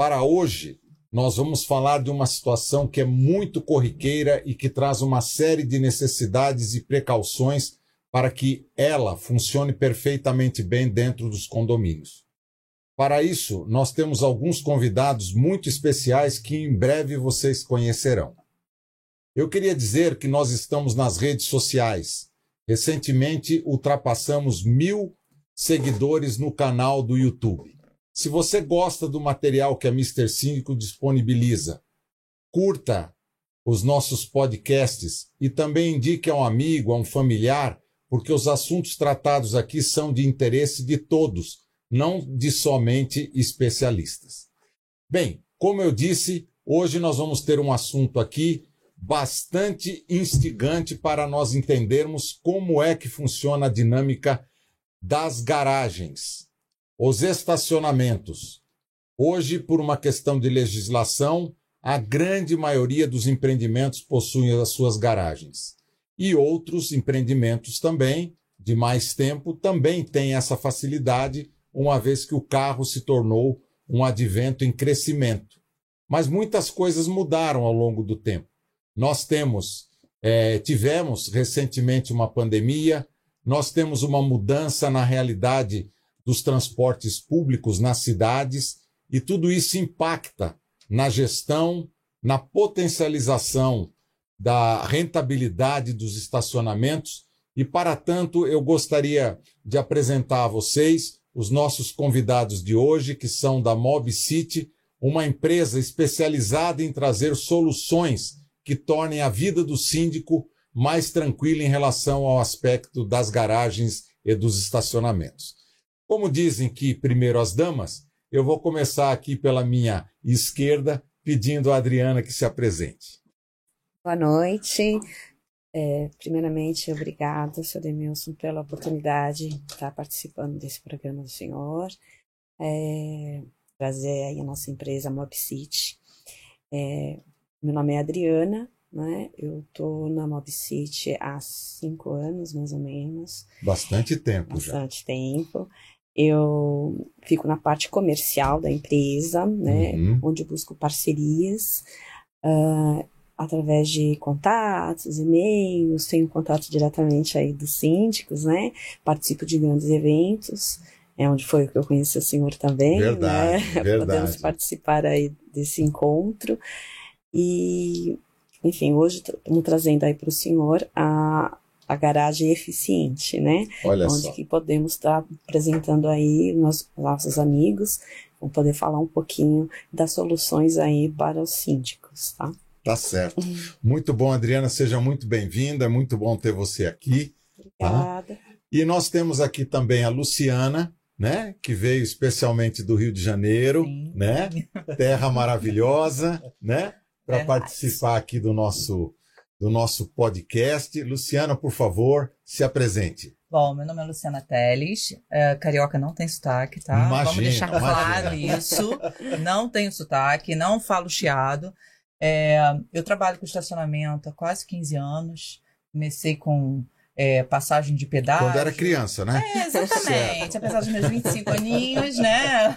Para hoje, nós vamos falar de uma situação que é muito corriqueira e que traz uma série de necessidades e precauções para que ela funcione perfeitamente bem dentro dos condomínios. Para isso, nós temos alguns convidados muito especiais que em breve vocês conhecerão. Eu queria dizer que nós estamos nas redes sociais. Recentemente ultrapassamos mil seguidores no canal do YouTube. Se você gosta do material que a Mr. Síndico disponibiliza, curta os nossos podcasts e também indique a um amigo, a um familiar, porque os assuntos tratados aqui são de interesse de todos, não de somente especialistas. Bem, como eu disse, hoje nós vamos ter um assunto aqui bastante instigante para nós entendermos como é que funciona a dinâmica das garagens, os estacionamentos. Hoje, por uma questão de legislação, a grande maioria dos empreendimentos possuem as suas garagens. E outros empreendimentos também, de mais tempo, também têm essa facilidade, uma vez que o carro se tornou um advento em crescimento. Mas muitas coisas mudaram ao longo do tempo. Nós temos, é, tivemos recentemente uma pandemia, nós temos uma mudança na realidade dos transportes públicos nas cidades, e tudo isso impacta na gestão, na potencialização da rentabilidade dos estacionamentos. E, para tanto, eu gostaria de apresentar a vocês os nossos convidados de hoje, que são da Mob City, uma empresa especializada em trazer soluções que tornem a vida do síndico mais tranquila em relação ao aspecto das garagens e dos estacionamentos. Como dizem que primeiro as damas, eu vou começar aqui pela minha esquerda, pedindo a Adriana que se apresente. Boa noite. É, primeiramente, obrigada, Sr. Demilson, pela oportunidade de estar participando desse programa do senhor. É, trazer aí a nossa empresa Mob City. É, meu nome é Adriana, né? Eu tô na Mob City há cinco anos, mais ou menos. Bastante tempo Bastante já. Bastante tempo. Eu fico na parte comercial da empresa, né? Uhum. Onde busco parcerias. Uh, através de contatos, e-mails, tenho contato diretamente aí dos síndicos, né? Participo de grandes eventos, é onde foi que eu conheci o senhor também, verdade, né? Verdade. Podemos participar aí desse encontro. E, enfim, hoje estamos trazendo aí para o senhor a, a garagem eficiente, né? Olha Onde só. que podemos estar tá apresentando aí nos nossos amigos, vão poder falar um pouquinho das soluções aí para os síndicos, tá? Tá certo. Muito bom, Adriana, seja muito bem-vinda, é muito bom ter você aqui. Tá? Obrigada. Tá? E nós temos aqui também a Luciana, né, que veio especialmente do Rio de Janeiro, Sim. né? Terra maravilhosa, né? para participar aqui do nosso, do nosso podcast. Luciana, por favor, se apresente. Bom, meu nome é Luciana Teles. É, carioca não tem sotaque, tá? Imagina, Vamos deixar claro isso. Não tenho sotaque, não falo chiado. É, eu trabalho com estacionamento há quase 15 anos. Comecei com é, passagem de pedágio. Quando era criança, né? É, exatamente. Apesar dos meus 25 aninhos, né?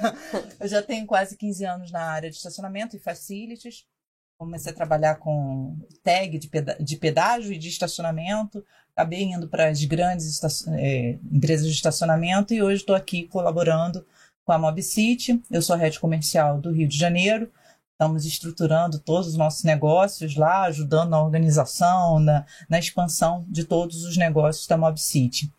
Eu já tenho quase 15 anos na área de estacionamento e facilities comecei a trabalhar com tag de, peda de pedágio e de estacionamento, acabei indo para as grandes é, empresas de estacionamento e hoje estou aqui colaborando com a Mob City. Eu sou a rede comercial do Rio de Janeiro. Estamos estruturando todos os nossos negócios lá, ajudando na organização, na, na expansão de todos os negócios da Mob City.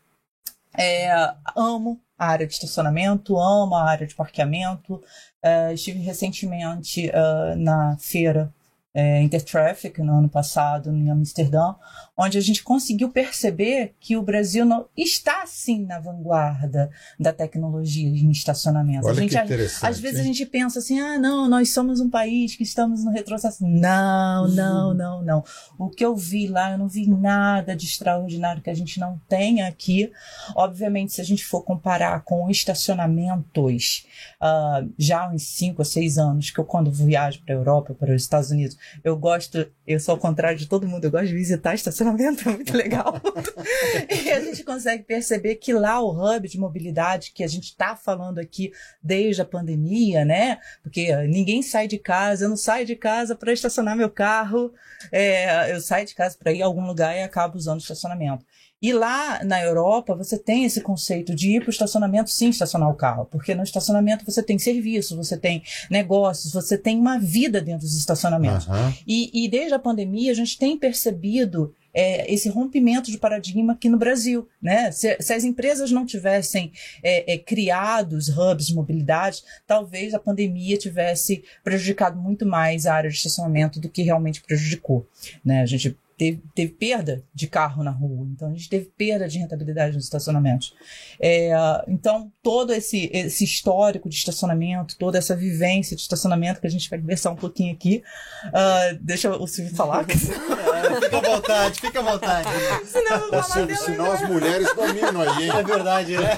É, amo a área de estacionamento, amo a área de parqueamento. É, estive recentemente uh, na feira é, Intertraffic no ano passado em Amsterdã, onde a gente conseguiu perceber que o Brasil não está sim na vanguarda da tecnologia em estacionamento. Olha a gente, que interessante, às vezes hein? a gente pensa assim, ah, não, nós somos um país que estamos no retrocesso. Não, não, uhum. não, não. O que eu vi lá, eu não vi nada de extraordinário que a gente não tenha aqui. Obviamente, se a gente for comparar com estacionamentos, uh, já há uns 5 ou 6 anos, que eu quando viajo para a Europa, para os Estados Unidos, Eu gosto, eu sou ao contrário de todo mundo, eu gosto de visitar estacionamento, é muito legal. e a gente consegue perceber que lá o hub de mobilidade que a gente está falando aqui desde a pandemia, né? Porque ninguém sai de casa, eu não saio de casa para estacionar meu carro, é, eu saio de casa para ir a algum lugar e acabo usando estacionamento. E lá na Europa, você tem esse conceito de ir para o estacionamento, sim, estacionar o carro. Porque no estacionamento você tem serviço, você tem negócios, você tem uma vida dentro dos estacionamentos. Uhum. E, e desde a pandemia, a gente tem percebido é, esse rompimento de paradigma aqui no Brasil. Né? Se, se as empresas não tivessem é, é, criado os hubs de mobilidade, talvez a pandemia tivesse prejudicado muito mais a área de estacionamento do que realmente prejudicou. Né? A gente teve, teve perda de carro na rua, então a gente teve perda de rentabilidade nos estacionamentos. É, então, todo esse, esse histórico de estacionamento, toda essa vivência de estacionamento que a gente vai conversar um pouquinho aqui, uh, deixa o Silvio falar. Fica à vontade, fica à vontade. Senão, Ô, Silvio, senão as mulheres dominam aí, hein? É verdade, né?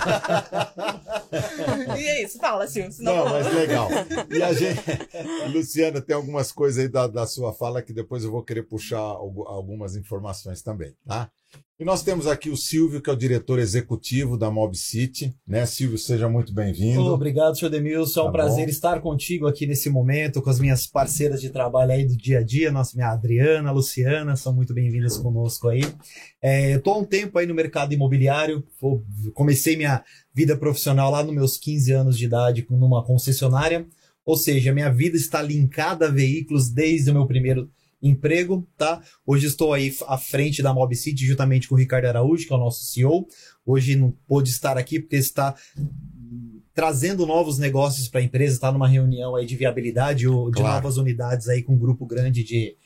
e é isso, fala, Silvio. Senão... Não, mas legal. E a gente, Luciana, tem algumas coisas aí da, da sua fala que depois eu vou querer puxar algumas informações também, tá? E nós temos aqui o Silvio, que é o diretor executivo da Mob City. Né, Silvio, seja muito bem-vindo. Obrigado, senhor Demilson. É um tá prazer bom? estar contigo aqui nesse momento, com as minhas parceiras de trabalho aí do dia a dia, nossa, minha Adriana, Luciana, são muito bem-vindas conosco aí. É, Estou há um tempo aí no mercado imobiliário, comecei minha vida profissional lá nos meus 15 anos de idade numa concessionária, ou seja, minha vida está linkada a veículos desde o meu primeiro emprego, tá? Hoje estou aí à frente da Mob City, juntamente com o Ricardo Araújo, que é o nosso CEO. Hoje não pôde estar aqui porque está trazendo novos negócios para a empresa, está numa reunião aí de viabilidade ou de claro. novas unidades aí com um grupo grande de,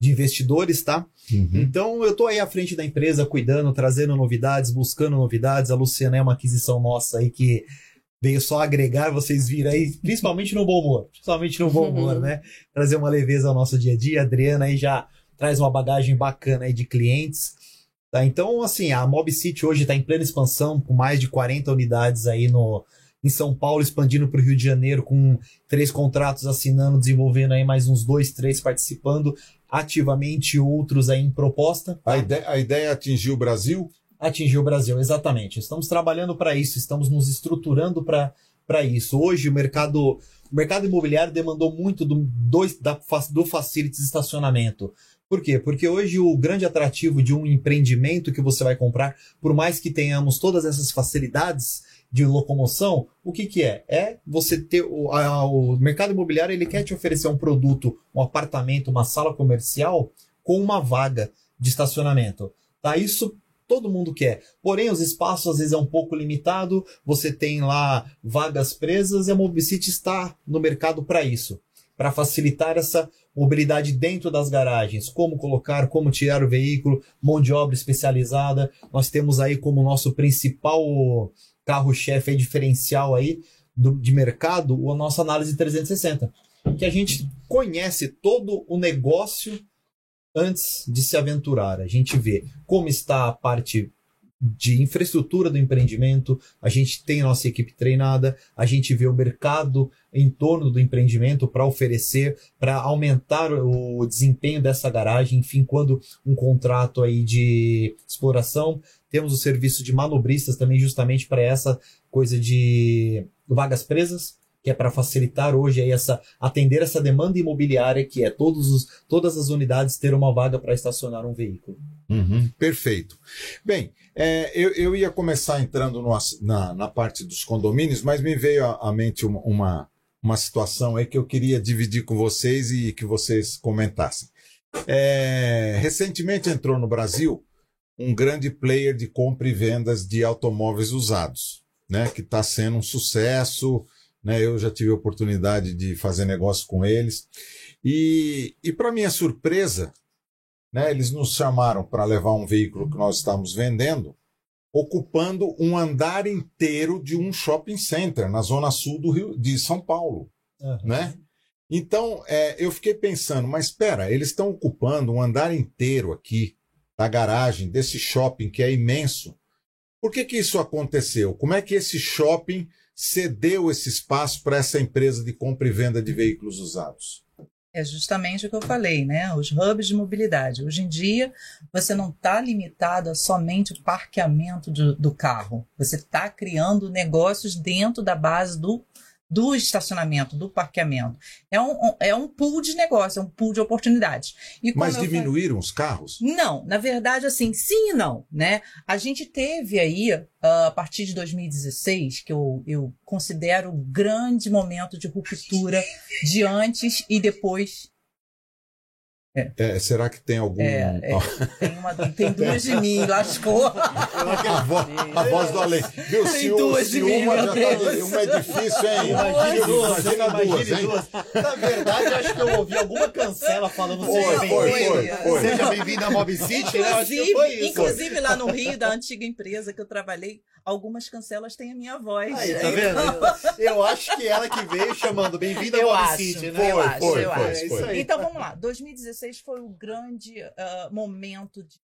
de investidores, tá? Uhum. Então eu estou aí à frente da empresa, cuidando, trazendo novidades, buscando novidades. A Luciana é uma aquisição nossa aí que veio só agregar, vocês viram aí, principalmente no bom humor, principalmente no bom humor, uhum. né? Trazer uma leveza ao nosso dia a dia. A Adriana aí já traz uma bagagem bacana aí de clientes. Tá? Então, assim, a Mob City hoje está em plena expansão, com mais de 40 unidades aí no, em São Paulo, expandindo para o Rio de Janeiro, com três contratos assinando, desenvolvendo aí mais uns dois, três participando ativamente, outros aí em proposta. Tá? A, ideia, a ideia é atingir o Brasil? Atingir o Brasil, exatamente. Estamos trabalhando para isso, estamos nos estruturando para isso. Hoje o mercado, o mercado imobiliário demandou muito do, do, da, do facilities estacionamento. Por quê? Porque hoje o grande atrativo de um empreendimento que você vai comprar, por mais que tenhamos todas essas facilidades de locomoção, o que, que é? É você ter o, a, o mercado imobiliário ele quer te oferecer um produto, um apartamento, uma sala comercial com uma vaga de estacionamento. Tá? Isso todo mundo quer. Porém, os espaços às vezes é um pouco limitado, você tem lá vagas presas e a Mobicity está no mercado para isso, para facilitar essa mobilidade dentro das garagens, como colocar, como tirar o veículo, mão de obra especializada. Nós temos aí como nosso principal carro-chefe diferencial aí do, de mercado a nossa análise 360, que a gente conhece todo o negócio antes de se aventurar. A gente vê como está a parte de infraestrutura do empreendimento, a gente tem nossa equipe treinada, a gente vê o mercado em torno do empreendimento para oferecer, para aumentar o desempenho dessa garagem, enfim, quando um contrato aí de exploração, temos o serviço de manobristas também justamente para essa coisa de vagas presas, que é para facilitar hoje aí essa atender essa demanda imobiliária que é todos os, todas as unidades ter uma vaga para estacionar um veículo. Uhum, perfeito. Bem, é, eu, eu ia começar entrando no, na, na parte dos condomínios, mas me veio à, mente uma, uma, uma situação aí que eu queria dividir com vocês e que vocês comentassem. É, recentemente entrou no Brasil um grande player de compra e vendas de automóveis usados, né, que está sendo um sucesso né? Eu já tive a oportunidade de fazer negócio com eles. E, e para minha surpresa, né, eles nos chamaram para levar um veículo que nós estávamos vendendo, ocupando um andar inteiro de um shopping center na zona sul do Rio, de São Paulo. Uhum. Né? Então, é, eu fiquei pensando, mas espera, eles estão ocupando um andar inteiro aqui da garagem desse shopping que é imenso. Por que, que isso aconteceu? Como é que esse shopping cedeu esse espaço para essa empresa de compra e venda de veículos usados? É justamente o que eu falei, né? Os hubs de mobilidade. Hoje em dia, você não está limitado a somente o parqueamento do, do carro. Você está criando negócios dentro da base do do estacionamento, do parqueamento. É um, é um pool de negócio, é um pool de oportunidades. Mas diminuíram os carros? Não, na verdade, assim, sim e não, né? A gente teve aí, uh, a partir de 2016, que eu, eu considero um grande momento de ruptura de antes e depois é. É, será que tem algum. É, é, tem, uma, tem duas de mim, lascou. a, voz, a voz do além. Viu, tem se, duas se de mim, uma, já tá, uma é difícil, hein? Imagine duas, imagina duas, hein? duas. Na verdade, acho que eu ouvi alguma cancela falando foi, seja bem-vindo. Seja bem-vindo à Mob City, né? Acho que foi isso. Inclusive, lá no Rio, da antiga empresa que eu trabalhei, algumas cancelas têm a minha voz. Aí, tá vendo? Eu acho que ela que veio chamando bem-vindo à Mob City, né? Eu acho, foi, eu foi, acho. Foi. Então vamos lá. 2016 foi o grande uh, momento de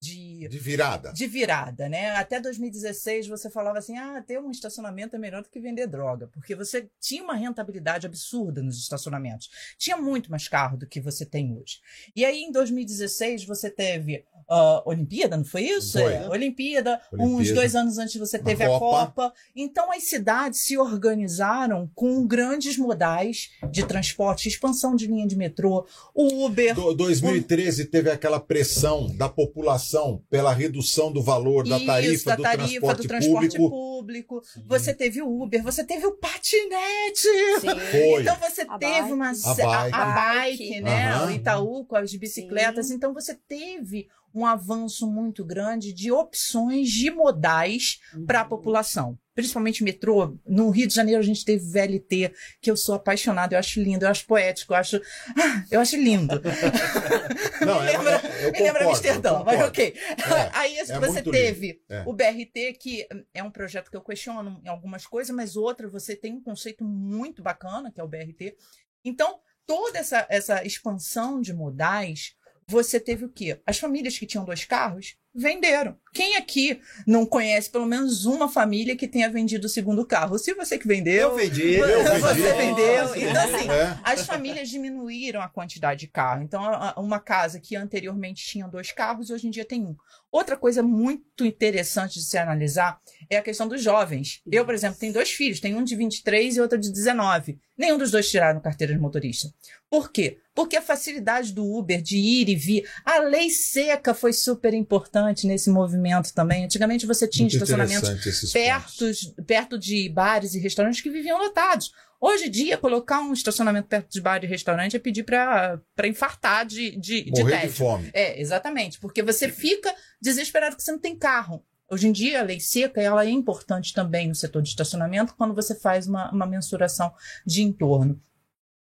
de, de, virada. De virada, né? Até 2016 você falava assim: ah, ter um estacionamento é melhor do que vender droga, porque você tinha uma rentabilidade absurda nos estacionamentos. Tinha muito mais carro do que você tem hoje. E aí em 2016 você teve uh, Olimpíada, não foi isso? Foi. É, Olimpíada, Olimpíada, uns dois anos antes você teve a Copa. a Copa. Então as cidades se organizaram com grandes modais de transporte, expansão de linha de metrô, o Uber. Do, 2013 o... teve aquela pressão da população pela redução do valor da tarifa, isso, da do, tarifa transporte do transporte público. público. Você teve o Uber, você teve o patinete. Sim. Foi. Então você a teve bike. uma a bike, a, a bike né? Uhum. O Itaú com as bicicletas. Sim. Então você teve um avanço muito grande de opções de modais uhum. para a população. Principalmente metrô. No Rio de Janeiro a gente teve VLT, que eu sou apaixonada, eu acho lindo, eu acho poético, eu acho. Ah, eu acho lindo. Não, me é, lembra, é, eu me lembra Amsterdã, mas ok. É, Aí é você teve é. o BRT, que é um projeto que eu questiono em algumas coisas, mas outra você tem um conceito muito bacana, que é o BRT. Então, toda essa, essa expansão de modais você teve o quê? As famílias que tinham dois carros venderam. Quem aqui não conhece pelo menos uma família que tenha vendido o segundo carro? Se você que vendeu, eu vendi, você, eu vendi. você vendeu. Então, assim, é. as famílias diminuíram a quantidade de carro. Então, uma casa que anteriormente tinha dois carros, hoje em dia tem um. Outra coisa muito interessante de se analisar é a questão dos jovens. Eu, por exemplo, tenho dois filhos, tenho um de 23 e outro de 19. Nenhum dos dois tiraram carteira de motorista. Por quê? Porque a facilidade do Uber de ir e vir, a lei seca foi super importante nesse movimento também. Antigamente você tinha Muito estacionamentos perto, perto de bares e restaurantes que viviam lotados. Hoje em dia, colocar um estacionamento perto de bar e restaurante é pedir para infartar de, de, Morrer de, de fome. É, exatamente. Porque você fica desesperado que você não tem carro. Hoje em dia, a lei seca ela é importante também no setor de estacionamento quando você faz uma, uma mensuração de entorno.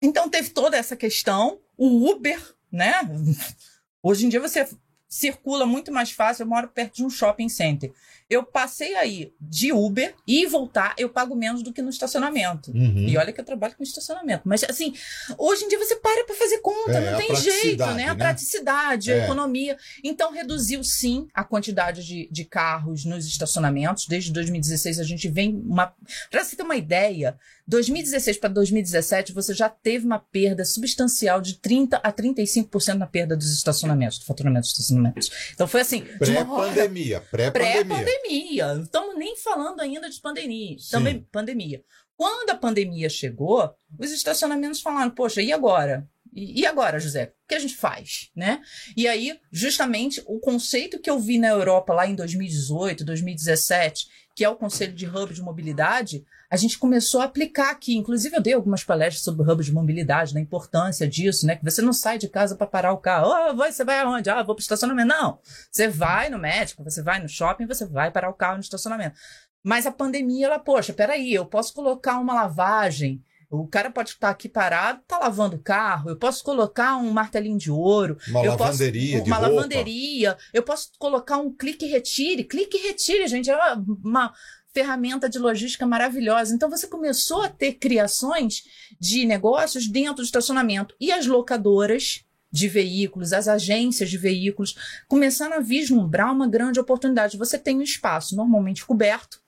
Então, teve toda essa questão. O Uber, né? Hoje em dia, você circula muito mais fácil. Eu moro perto de um shopping center. Eu passei aí de Uber e voltar, eu pago menos do que no estacionamento. Uhum. E olha que eu trabalho com estacionamento. Mas, assim, hoje em dia você para para fazer conta, é, não tem jeito, né? A né? praticidade, a é. economia. Então, reduziu sim a quantidade de, de carros nos estacionamentos. Desde 2016 a gente vem uma. Para você ter uma ideia, 2016 para 2017 você já teve uma perda substancial de 30 a 35% na perda dos estacionamentos, do faturamento dos estacionamentos. Então foi assim. Pré-pandemia, pré-pandemia. Pandemia. Não estamos nem falando ainda de pandemia. Também pandemia. Quando a pandemia chegou, os estacionamentos falaram: poxa, e agora? E agora, José? O que a gente faz, né? E aí, justamente, o conceito que eu vi na Europa lá em 2018, 2017, que é o conceito de hub de mobilidade, a gente começou a aplicar aqui. Inclusive, eu dei algumas palestras sobre hub de mobilidade, na importância disso, né? Que você não sai de casa para parar o carro. Oh, você vai aonde? Ah, vou para o estacionamento. Não. Você vai no médico, você vai no shopping, você vai parar o carro no estacionamento. Mas a pandemia, ela, poxa, peraí, eu posso colocar uma lavagem. O cara pode estar aqui parado, tá lavando o carro. Eu posso colocar um martelinho de ouro. Uma eu lavanderia, posso, uma lavanderia. Eu posso colocar um clique e retire. Clique e retire, gente. É uma, ferramenta de logística maravilhosa. Então você começou a ter criações de negócios dentro do estacionamento e as locadoras de veículos, as agências de veículos começaram a vislumbrar uma grande oportunidade. Você tem um espaço normalmente coberto,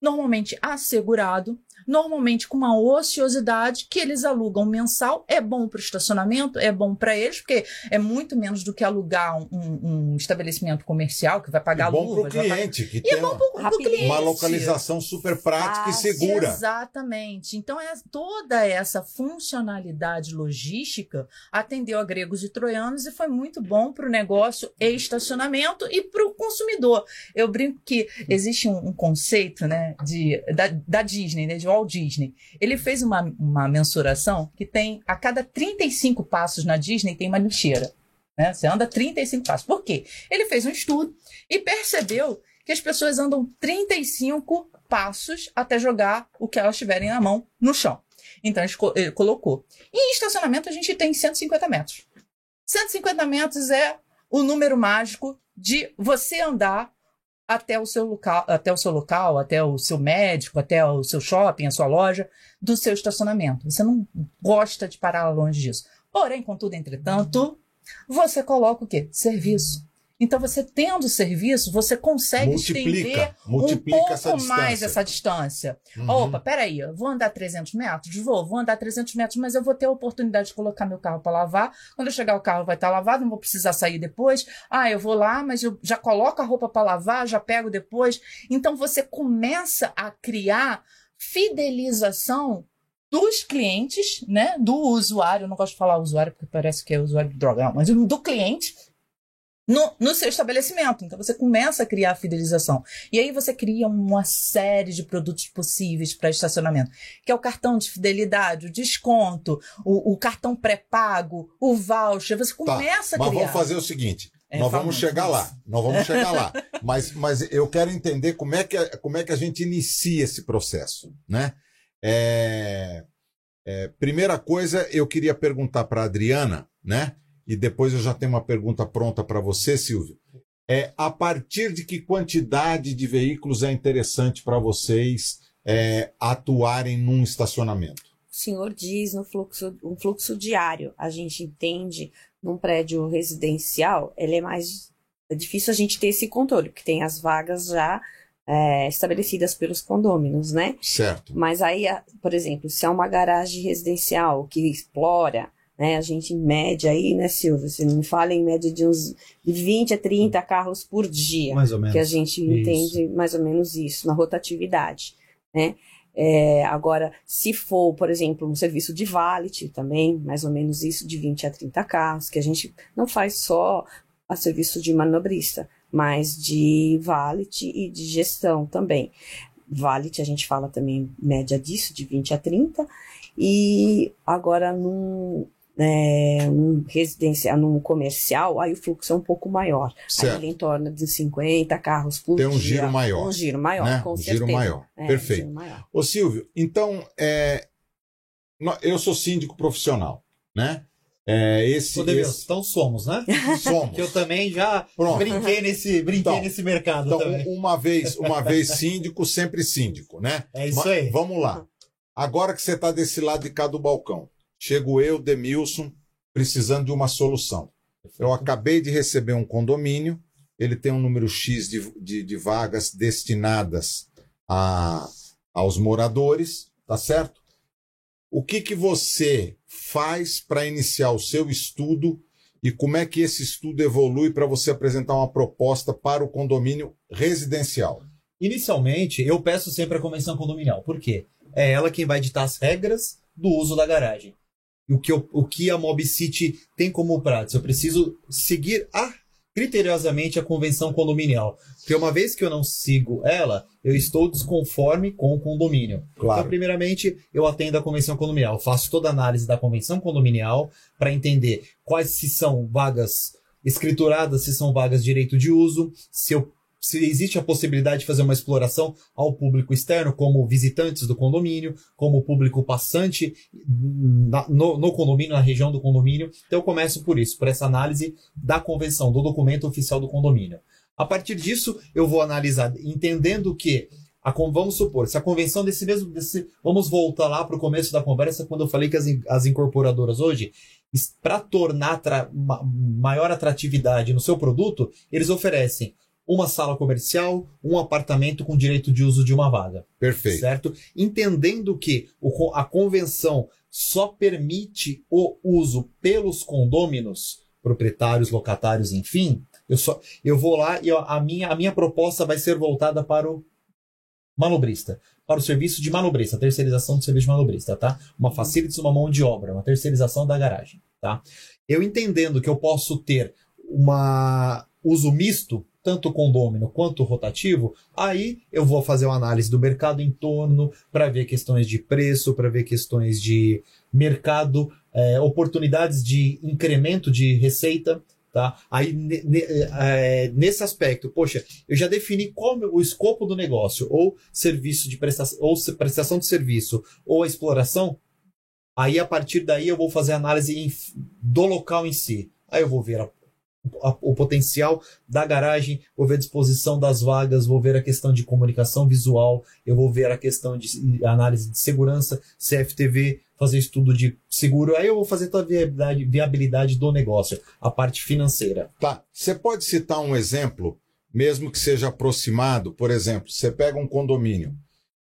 normalmente assegurado, normalmente com uma ociosidade que eles alugam mensal. É bom para o estacionamento, é bom para eles, porque é muito menos do que alugar um, um estabelecimento comercial que vai pagar é bom luva. para o cliente, pagar... que e é bom para o cliente. Uma localização super prática ah, e segura. Exatamente. Então, é, toda essa funcionalidade logística atendeu a gregos e troianos e foi muito bom para o negócio e estacionamento e para o consumidor. Eu brinco que existe um, um conceito né, de, da, da Disney, né, de Walt Disney. Ele fez uma, uma mensuração que tem a cada 35 passos na Disney tem uma lixeira. Né? Você anda 35 passos. Por quê? Ele fez um estudo e percebeu que as pessoas andam 35 passos até jogar o que elas tiverem na mão no chão. Então ele colocou. E em estacionamento a gente tem 150 metros. 150 metros é o número mágico de você andar até o seu local, até o seu local, até o seu médico, até o seu shopping, a sua loja, do seu estacionamento. Você não gosta de parar longe disso. Porém, contudo, entretanto, você coloca o quê? Serviço. Então, você tendo serviço, você consegue multiplica, estender multiplica um pouco essa mais essa distância. Uhum. Opa, peraí, vou andar 300 metros? Vou, vou andar 300 metros, mas eu vou ter a oportunidade de colocar meu carro para lavar. Quando eu chegar, o carro vai estar tá lavado, não vou precisar sair depois. Ah, eu vou lá, mas eu já coloco a roupa para lavar, já pego depois. Então, você começa a criar fidelização dos clientes, né, do usuário, eu não gosto de falar usuário porque parece que é usuário de droga, mas do cliente, no, no, seu estabelecimento. Então você começa a criar a fidelização. E aí você cria uma série de produtos possíveis para estacionamento, que é o cartão de fidelidade, o desconto, o, o cartão pré-pago, o voucher. Você tá, começa tá, a criar. Mas vamos fazer o seguinte. É, nós vamos chegar lá, nós vamos chegar lá. Mas, mas eu quero entender como é, que, como é que a gente inicia esse processo, né? É, é, primeira coisa, eu queria perguntar para a Adriana, né? E depois eu já tenho uma pergunta pronta para você, Silvio. É, a partir de que quantidade de veículos é interessante para vocês é, atuarem num estacionamento? O senhor diz no fluxo, um fluxo diário. A gente entende num prédio residencial, ele é mais é difícil a gente ter esse controle, porque tem as vagas já é, estabelecidas pelos condôminos, né? Certo. Mas aí, por exemplo, se é uma garagem residencial que explora né? A gente mede aí, né, Silvio? Você me fala em média de uns 20 a 30 carros por dia. Mais ou menos. Que a gente isso. entende mais ou menos isso, na rotatividade. Né? É, agora, se for, por exemplo, um serviço de valet também, mais ou menos isso, de 20 a 30 carros, que a gente não faz só a serviço de manobrista, mas de valet e de gestão também. Valet, a gente fala também média disso, de 20 a 30, e agora num, é, num residencial, num comercial, aí o fluxo é um pouco maior. Certo. Aí ele em torno de 50 carros por Tem um dia. giro maior. Um giro maior, né? com um certeza. giro maior. É, Perfeito. Um giro maior. Ô Silvio, então, é, eu sou síndico profissional, né? É, esse, esse... Então somos, né? Somos. que eu também já Pronto. brinquei nesse, brinquei então, nesse mercado então, também. Uma vez, uma vez síndico, sempre síndico, né? É isso aí. vamos lá. Agora que você está desse lado de cá do balcão, chego eu, Demilson, precisando de uma solução. Eu acabei de receber um condomínio, ele tem um número X de, de, de vagas destinadas a, aos moradores, tá certo? O que, que você faz para iniciar o seu estudo e como é que esse estudo evolui para você apresentar uma proposta para o condomínio residencial? Inicialmente, eu peço sempre a convenção condominial. Por quê? é ela quem vai ditar as regras do uso da garagem. O que, eu, o que a Mob City tem como prática? Eu preciso seguir a, criteriosamente a convenção condominial. Porque uma vez que eu não sigo ela, eu estou desconforme com o condomínio. Claro. Então, primeiramente, eu atendo a convenção condominial. faço toda a análise da convenção condominial para entender quais se são vagas escrituradas, se são vagas de direito de uso, se eu se existe a possibilidade de fazer uma exploração ao público externo, como visitantes do condomínio, como público passante na, no, no, condomínio, na região do condomínio. Então eu começo por isso, por essa análise da convenção, do documento oficial do condomínio. A partir disso, eu vou analisar, entendendo que a, vamos supor, se a convenção desse mesmo. Desse, vamos voltar lá para o começo da conversa, quando eu falei que as, as incorporadoras hoje, para tornar tra, maior atratividade no seu produto, eles oferecem uma sala comercial, um apartamento com direito de uso de uma vaga. Perfeito. Certo? Entendendo que o, a convenção só permite o uso pelos condôminos, proprietários, locatários, enfim, eu só eu vou lá e a, minha, a minha proposta vai ser voltada para o manobrista, para o serviço de manobrista, terceirização do serviço de manobrista, tá? Uma facilities, uma mão de obra, uma terceirização da garagem, tá? Eu entendendo que eu posso ter uma uso misto, tanto condômino quanto rotativo, aí eu vou fazer uma análise do mercado em torno para ver questões de preço, para ver questões de mercado, é, oportunidades de incremento de receita, Tá? Aí, é, nesse aspecto, poxa, eu já defini qual o escopo do negócio, ou serviço de prestação, ou prestação de serviço, ou a exploração. Aí, a partir daí, eu vou fazer análise do local em si. Aí eu vou ver a o potencial da garagem, vou ver a disposição das vagas, vou ver a questão de comunicação visual, eu vou ver a questão de análise de segurança, CFTV, fazer estudo de seguro, aí eu vou fazer toda a viabilidade, viabilidade do negócio, a parte financeira. Tá. Você pode citar um exemplo, mesmo que seja aproximado, por exemplo, você pega um condomínio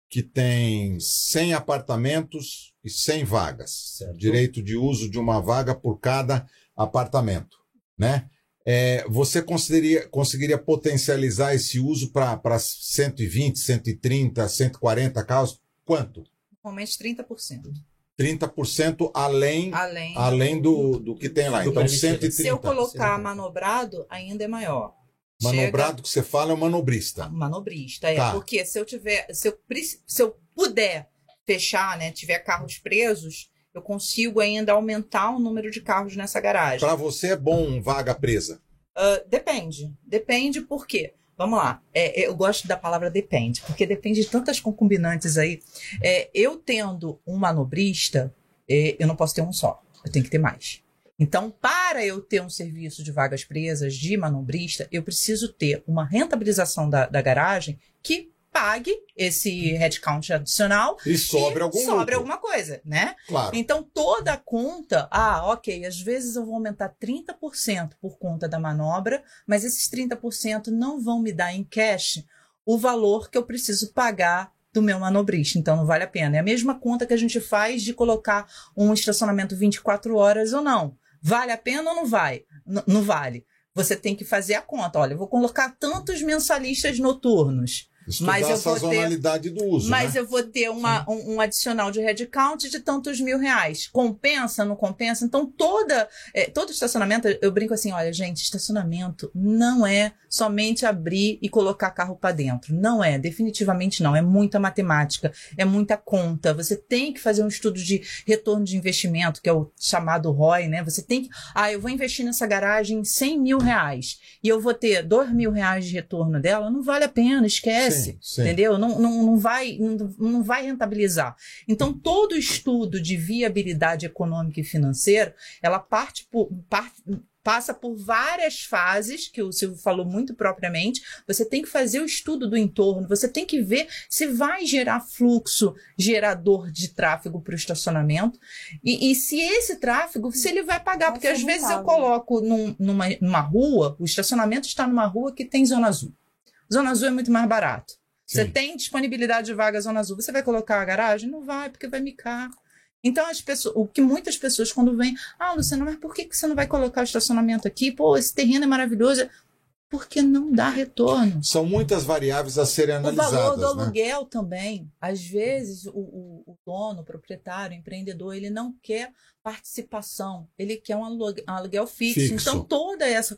que tem 100 apartamentos e 100 vagas, certo. direito de uso de uma vaga por cada apartamento, né? É, você conseguiria, conseguiria potencializar esse uso para 120, 130, 140 carros? Quanto? Normalmente 30%. 30% além, além, além do, do que tem lá. Então, 130. Se eu colocar manobrado, ainda é maior. Manobrado Chega... que você fala é o manobrista. Manobrista, é. Tá. Porque se eu tiver, se eu, se eu puder fechar, né, tiver carros presos, eu consigo ainda aumentar o número de carros nessa garagem. Para você é bom vaga presa? Uh, depende. Depende por quê? Vamos lá. É, é, eu gosto da palavra depende, porque depende de tantas concombinantes aí. É, eu tendo um manobrista, é, eu não posso ter um só. Eu tenho que ter mais. Então, para eu ter um serviço de vagas presas de manobrista, eu preciso ter uma rentabilização da, da garagem que pague esse headcount adicional e sobre algum sobre alguma coisa, né? Claro. Então toda a conta, ah, ok, às vezes eu vou aumentar 30% por conta da manobra, mas esses 30% não vão me dar em cash o valor que eu preciso pagar do meu manobrista, então não vale a pena. É a mesma conta que a gente faz de colocar um estacionamento 24 horas ou não. Vale a pena ou não vai? N não vale. Você tem que fazer a conta. Olha, eu vou colocar tantos mensalistas noturnos Estudar mas eu a sazonalidade ter, do uso. Mas né? eu vou ter uma, um, um, adicional de headcount de tantos mil reais. Compensa, não compensa? Então, toda, é, todo estacionamento, eu brinco assim: olha, gente, estacionamento não é somente abrir e colocar carro para dentro. Não é, definitivamente não. É muita matemática, é muita conta. Você tem que fazer um estudo de retorno de investimento, que é o chamado ROI, né? Você tem que. Ah, eu vou investir nessa garagem 100 mil reais e eu vou ter 2 mil reais de retorno dela. Não vale a pena, esquece sim, sim. entendeu? Não, não, não, vai, não, não vai rentabilizar. Então, todo estudo de viabilidade econômica e financeira, ela parte por, parte, passa por várias fases, que o Silvio falou muito propriamente. Você tem que fazer o estudo do entorno, você tem que ver se vai gerar fluxo gerador de tráfego para o estacionamento. E, e, se esse tráfego, se ele vai pagar, vai porque às vezes eu coloco num, numa, numa rua, o estacionamento está numa rua que tem zona azul. Zona Azul é muito mais barato. Sim. Você tem disponibilidade de vaga Zona Azul. Você vai colocar a garagem? Não vai, porque vai micar. Então, as pessoas, o que muitas pessoas, quando vêm, ah, Luciana, mas por que você não vai colocar o estacionamento aqui? Pô, esse terreno é maravilhoso. Porque não dá retorno. São muitas variáveis a serem analisadas. O valor do né? aluguel também. Às vezes, o, o, o dono, o proprietário, o empreendedor, ele não quer participação, ele quer um aluguel fixo. fixo. Então, toda essa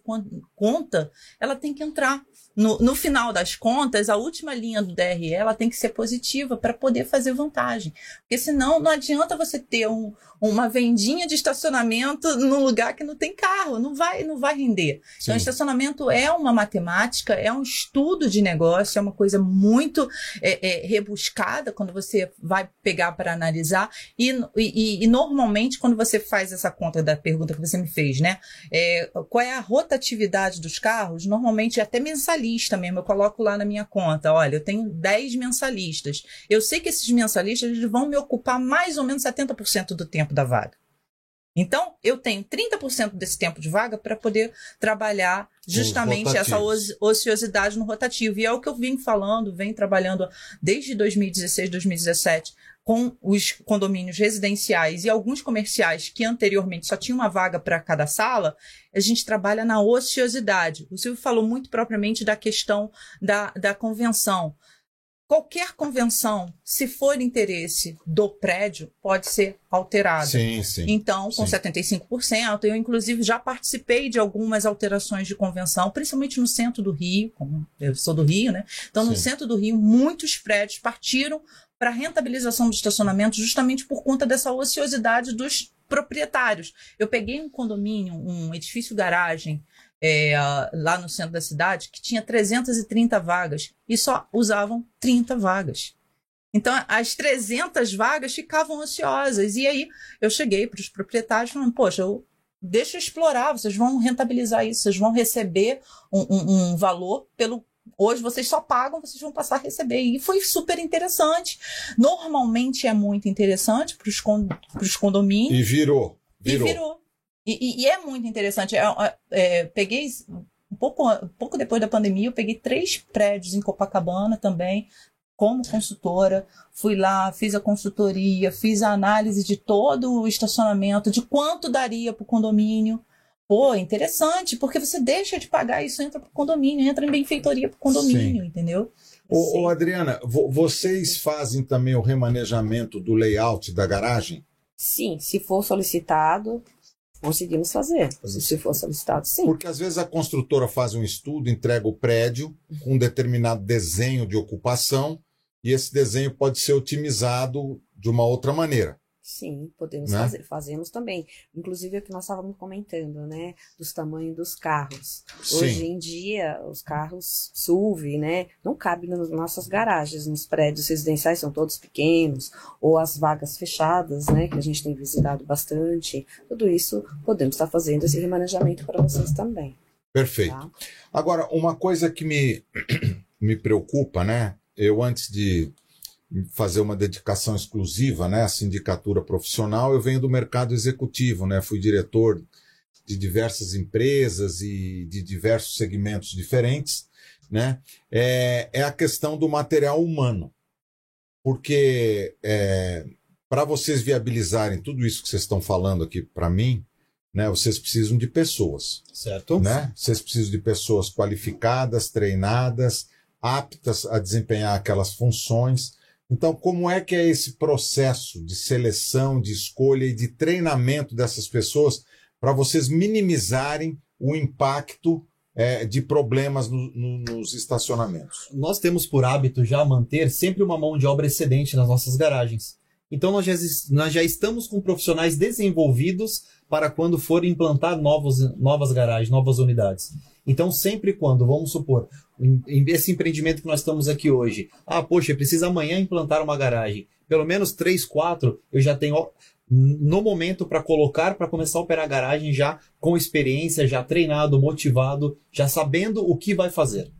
conta, ela tem que entrar. No, no final das contas, a última linha do DRE, ela tem que ser positiva para poder fazer vantagem. Porque senão, não adianta você ter um, uma vendinha de estacionamento num lugar que não tem carro, não vai, não vai render. Sim. Então, estacionamento é uma matemática, é um estudo de negócio, é uma coisa muito é, é, rebuscada quando você vai pegar para analisar. E, e, e normalmente, quando quando você faz essa conta da pergunta que você me fez, né? É, qual é a rotatividade dos carros? Normalmente é até mensalista mesmo. Eu coloco lá na minha conta, olha, eu tenho 10 mensalistas. Eu sei que esses mensalistas eles vão me ocupar mais ou menos 70% do tempo da vaga. Então, eu tenho 30% desse tempo de vaga para poder trabalhar justamente essa ociosidade no rotativo. E é o que eu vim falando, venho trabalhando desde 2016, 2017 com os condomínios residenciais e alguns comerciais que anteriormente só tinha uma vaga para cada sala, a gente trabalha na ociosidade. O Silvio falou muito propriamente da questão da, da convenção. Qualquer convenção, se for interesse do prédio, pode ser alterada. Sim, sim. Então, com sim. 75%, eu inclusive já participei de algumas alterações de convenção, principalmente no centro do Rio, como eu sou do Rio, né? Então, no Sim. centro do Rio, muitos prédios partiram para rentabilização do estacionamento justamente por conta dessa ociosidade dos proprietários. Eu peguei um condomínio, um edifício garagem é, lá no centro da cidade que tinha 330 vagas e só usavam 30 vagas. Então, as 300 vagas ficavam ociosas. E aí, eu cheguei para os proprietários falando, poxa, eu, deixa eu explorar, vocês vão rentabilizar isso, vocês vão receber um, um, um valor pelo Hoje vocês só pagam, vocês vão passar a receber. E foi super interessante. Normalmente é muito interessante para os con condomínios. E virou. Virou. E virou. E, e, é muito interessante. É, é, peguei um pouco, um pouco depois da pandemia, eu peguei três prédios em Copacabana também, como consultora. Fui lá, fiz a consultoria, fiz a análise de todo o estacionamento, de quanto daria para o condomínio. Pô, interessante, porque você deixa de pagar isso, entra para o condomínio, entra em benfeitoria para o condomínio, Sim. entendeu? Ô, ô, Adriana, vo vocês fazem também o remanejamento do layout da garagem? Sim, se for solicitado, conseguimos fazer. Se for solicitado, sim. Porque às vezes a construtora faz um estudo, entrega o prédio com um determinado desenho de ocupação e esse desenho pode ser otimizado de uma outra maneira. Sim, podemos Né? fazer, fazemos também. Inclusive é o que nós estávamos comentando, né? Dos tamanhos dos carros. Hoje Sim. em dia, os carros SUV, né? Não cabem nas nossas garagens, nos prédios residenciais são todos pequenos, ou as vagas fechadas, né? Que a gente tem visitado bastante. Tudo isso podemos estar fazendo esse remanejamento para vocês também. Perfeito. Tá? Agora, uma coisa que me, me preocupa, né? Eu, antes de fazer uma dedicação exclusiva, né, à sindicatura profissional, eu venho do mercado executivo, né? Fui diretor de diversas empresas e de diversos segmentos diferentes, né? É, é a questão do material humano. Porque é, para vocês viabilizarem tudo isso que vocês estão falando aqui para mim, né, vocês precisam de pessoas Certo? né? Vocês precisam de pessoas qualificadas, treinadas, aptas a desempenhar aquelas funções. Então, como é que é esse processo de seleção, de escolha e de treinamento dessas pessoas para vocês minimizarem o impacto é, de problemas no- no- nos estacionamentos? nós temos por hábito já manter sempre uma mão de obra excedente nas nossas garagens. Então nós já, nós já estamos com profissionais desenvolvidos para quando for implantar novos, novas garagens, novas unidades. Então sempre quando, vamos supor, esse empreendimento que nós estamos aqui hoje, ah, poxa, precisa amanhã implantar uma garagem. Pelo menos três, quatro, eu já tenho no momento para colocar, para começar a operar a garagem já com experiência, já treinado, motivado, já sabendo o que vai fazer.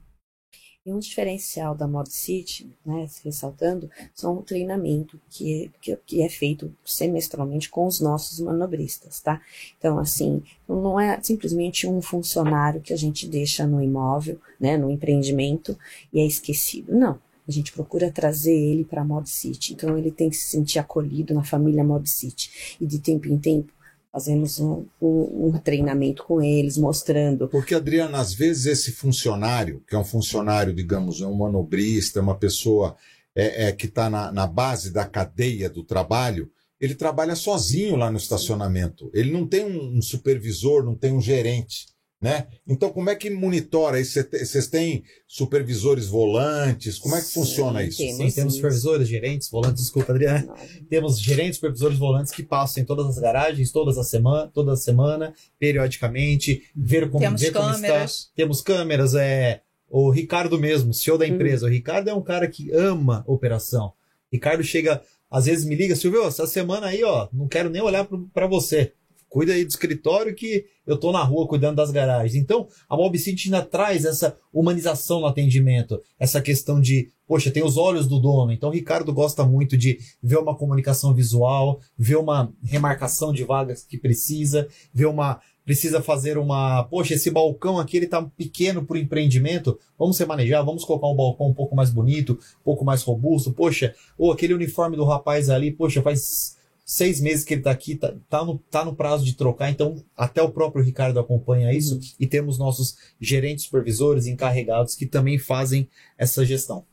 E um diferencial da Mod City, né, ressaltando, são o treinamento que, que, que é feito semestralmente com os nossos manobristas, tá? Então, assim, não é simplesmente um funcionário que a gente deixa no imóvel, né, no empreendimento e é esquecido. Não. A gente procura trazer ele para a Mod City. Então, ele tem que se sentir acolhido na família Mod City. E de tempo em tempo, fazemos um, um, um treinamento com eles, mostrando Porque, Adriana, às vezes esse funcionário, que é um funcionário, digamos, é um manobrista, é uma pessoa é, é, que está na, na base da cadeia do trabalho, ele trabalha sozinho lá no estacionamento. Ele não tem um, um supervisor, não tem um gerente. Né? Então, como é que monitora isso? Vocês têm supervisores volantes? Como é que Sim, funciona isso? temos. Sim, temos supervisores, gerentes, volantes, desculpa, Adriana. Não, Temos gerentes, supervisores, volantes que passam em todas as garagens, todas as semana, toda semana, periodicamente, ver como, Temos ver como câmeras. está. Temos câmeras, é o Ricardo mesmo, CEO Uhum. da empresa. O Ricardo é um cara que ama operação. Ricardo chega, às vezes me liga, Silvio, essa semana aí, ó, não quero nem olhar para você. Cuida aí do escritório que eu tô na rua cuidando das garagens. Então, a Mobcity ainda traz essa humanização no atendimento, essa questão de, poxa, tem os olhos do dono. Então, o Ricardo gosta muito de ver uma comunicação visual, ver uma remarcação de vagas que precisa, ver uma precisa fazer uma, poxa, esse balcão aqui ele tá pequeno para o empreendimento, vamos remanejar, vamos colocar um balcão um pouco mais bonito, um pouco mais robusto, poxa, ou aquele uniforme do rapaz ali, poxa, faz seis meses que ele está aqui, tá, tá, no, tá no prazo de trocar, então até o próprio Ricardo acompanha isso uhum. e temos nossos gerentes supervisores encarregados que também fazem essa gestão.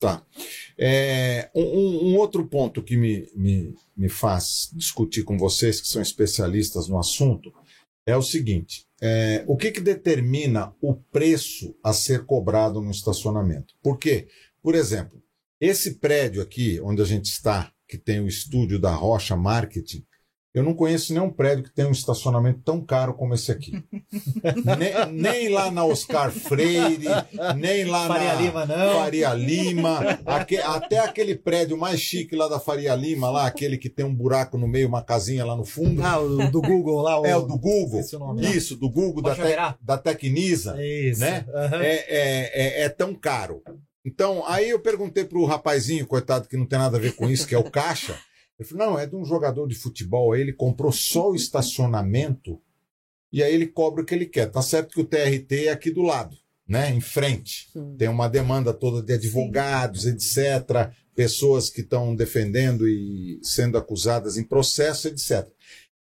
Tá. É, um, um, outro ponto que me, me, me faz discutir com vocês, que são especialistas no assunto, é o seguinte: é, o que, que determina o preço a ser cobrado no estacionamento? Por quê? Por exemplo, esse prédio aqui, onde a gente está, que tem o estúdio da Rocha Marketing, eu não conheço nenhum prédio que tenha um estacionamento tão caro como esse aqui. nem, nem, lá na Oscar Freire, nem lá Faria na Lima, não. Faria Lima, aque, até aquele prédio mais chique lá da Faria Lima, lá, aquele que tem um buraco no meio, uma casinha lá no fundo. Ah, o do Google lá. O... É, o do Google. Isso, do Google, da, te, da Tecnisa. Isso. Né? Uhum. É, é, é, é tão caro. Então, aí eu perguntei pro rapazinho, coitado, que não tem nada a ver com isso, que é o caixa. Ele falou, não, é de um jogador de futebol. Aí ele comprou só o estacionamento e aí ele cobra o que ele quer. Tá certo que o TRT é aqui do lado, né? Em frente. Sim. Tem uma demanda toda de advogados, Sim. etc. Pessoas que estão defendendo e sendo acusadas em processo, etc.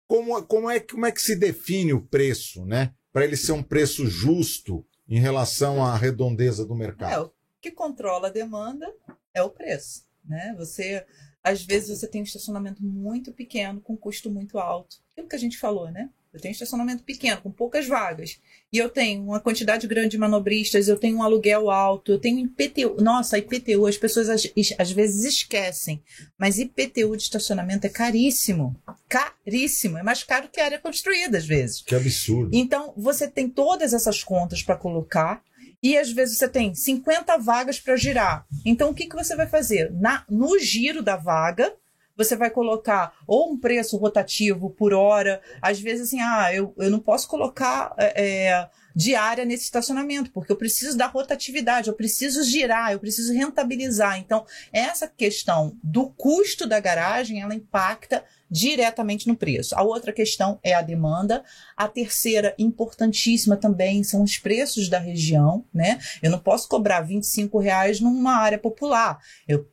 Como, como, é, como é que se define o preço, né? Para ele ser um preço justo em relação à redondeza do mercado? É, o que controla a demanda é o preço, né? Você às vezes você tem um estacionamento muito pequeno, com custo muito alto. Aquilo que a gente falou, né? Eu tenho um estacionamento pequeno, com poucas vagas. E eu tenho uma quantidade grande de manobristas, eu tenho um aluguel alto, eu tenho IPTU. Nossa, IPTU, as pessoas às, às vezes esquecem. Mas IPTU de estacionamento é caríssimo. Caríssimo. É mais caro que a área construída, às vezes. Que absurdo. Então, você tem todas essas contas para colocar e às vezes você tem 50 vagas para girar. Então o que, que você vai fazer? Na, no giro da vaga, você vai colocar ou um preço rotativo por hora, às vezes assim, ah, eu, eu não posso colocar é, é diária nesse estacionamento, porque eu preciso da rotatividade, eu preciso girar, eu preciso rentabilizar. Então, essa questão do custo da garagem, ela impacta diretamente no preço. A outra questão é a demanda. A terceira, importantíssima também, são os preços da região, né? Eu não posso cobrar 25 reais numa área popular. Eu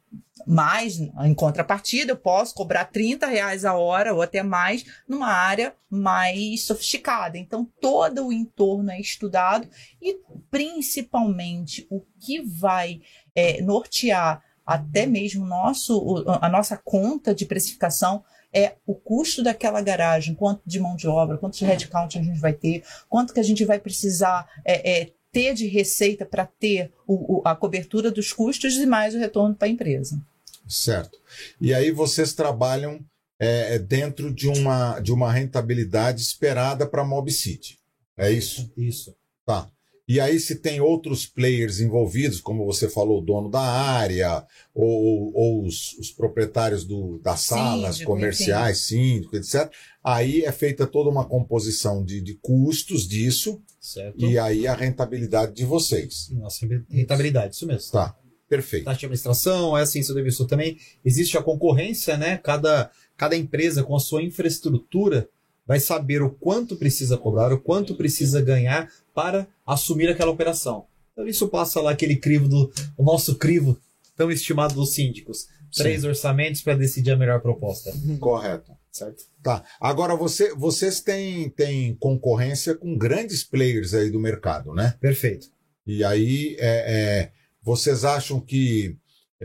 mais, em contrapartida, eu posso cobrar 30 reais a hora ou até mais numa área mais sofisticada. Então, todo o entorno é estudado e, principalmente, o que vai é, nortear até mesmo nosso, a nossa conta de precificação é o custo daquela garagem, quanto de mão de obra, quanto de headcount a gente vai ter, quanto que a gente vai precisar é, é, ter de receita para ter o, o, a cobertura dos custos e mais o retorno para a empresa. Certo. E aí vocês trabalham é, é, dentro de uma, de uma rentabilidade esperada para a Mob City. É isso? Isso. Tá. E aí, se tem outros players envolvidos, como você falou, o dono da área, ou, ou os, os, proprietários do, das salas síndico, comerciais, enfim. síndico, etc., aí é feita toda uma composição de, de custos disso, certo. e aí a rentabilidade de vocês. Nossa, rentabilidade, isso mesmo. Tá, perfeito. Taxa de administração, é assim, seu Davidson, também existe a concorrência, né? Cada, cada empresa com a sua infraestrutura vai saber o quanto precisa cobrar, o quanto precisa ganhar para assumir aquela operação. Então isso passa lá aquele crivo do o nosso crivo tão estimado dos síndicos. Sim. Três orçamentos para decidir a melhor proposta. Correto. Certo? Tá. Agora, você, vocês têm, têm concorrência com grandes players aí do mercado, né? Perfeito. E aí, é, é, vocês acham que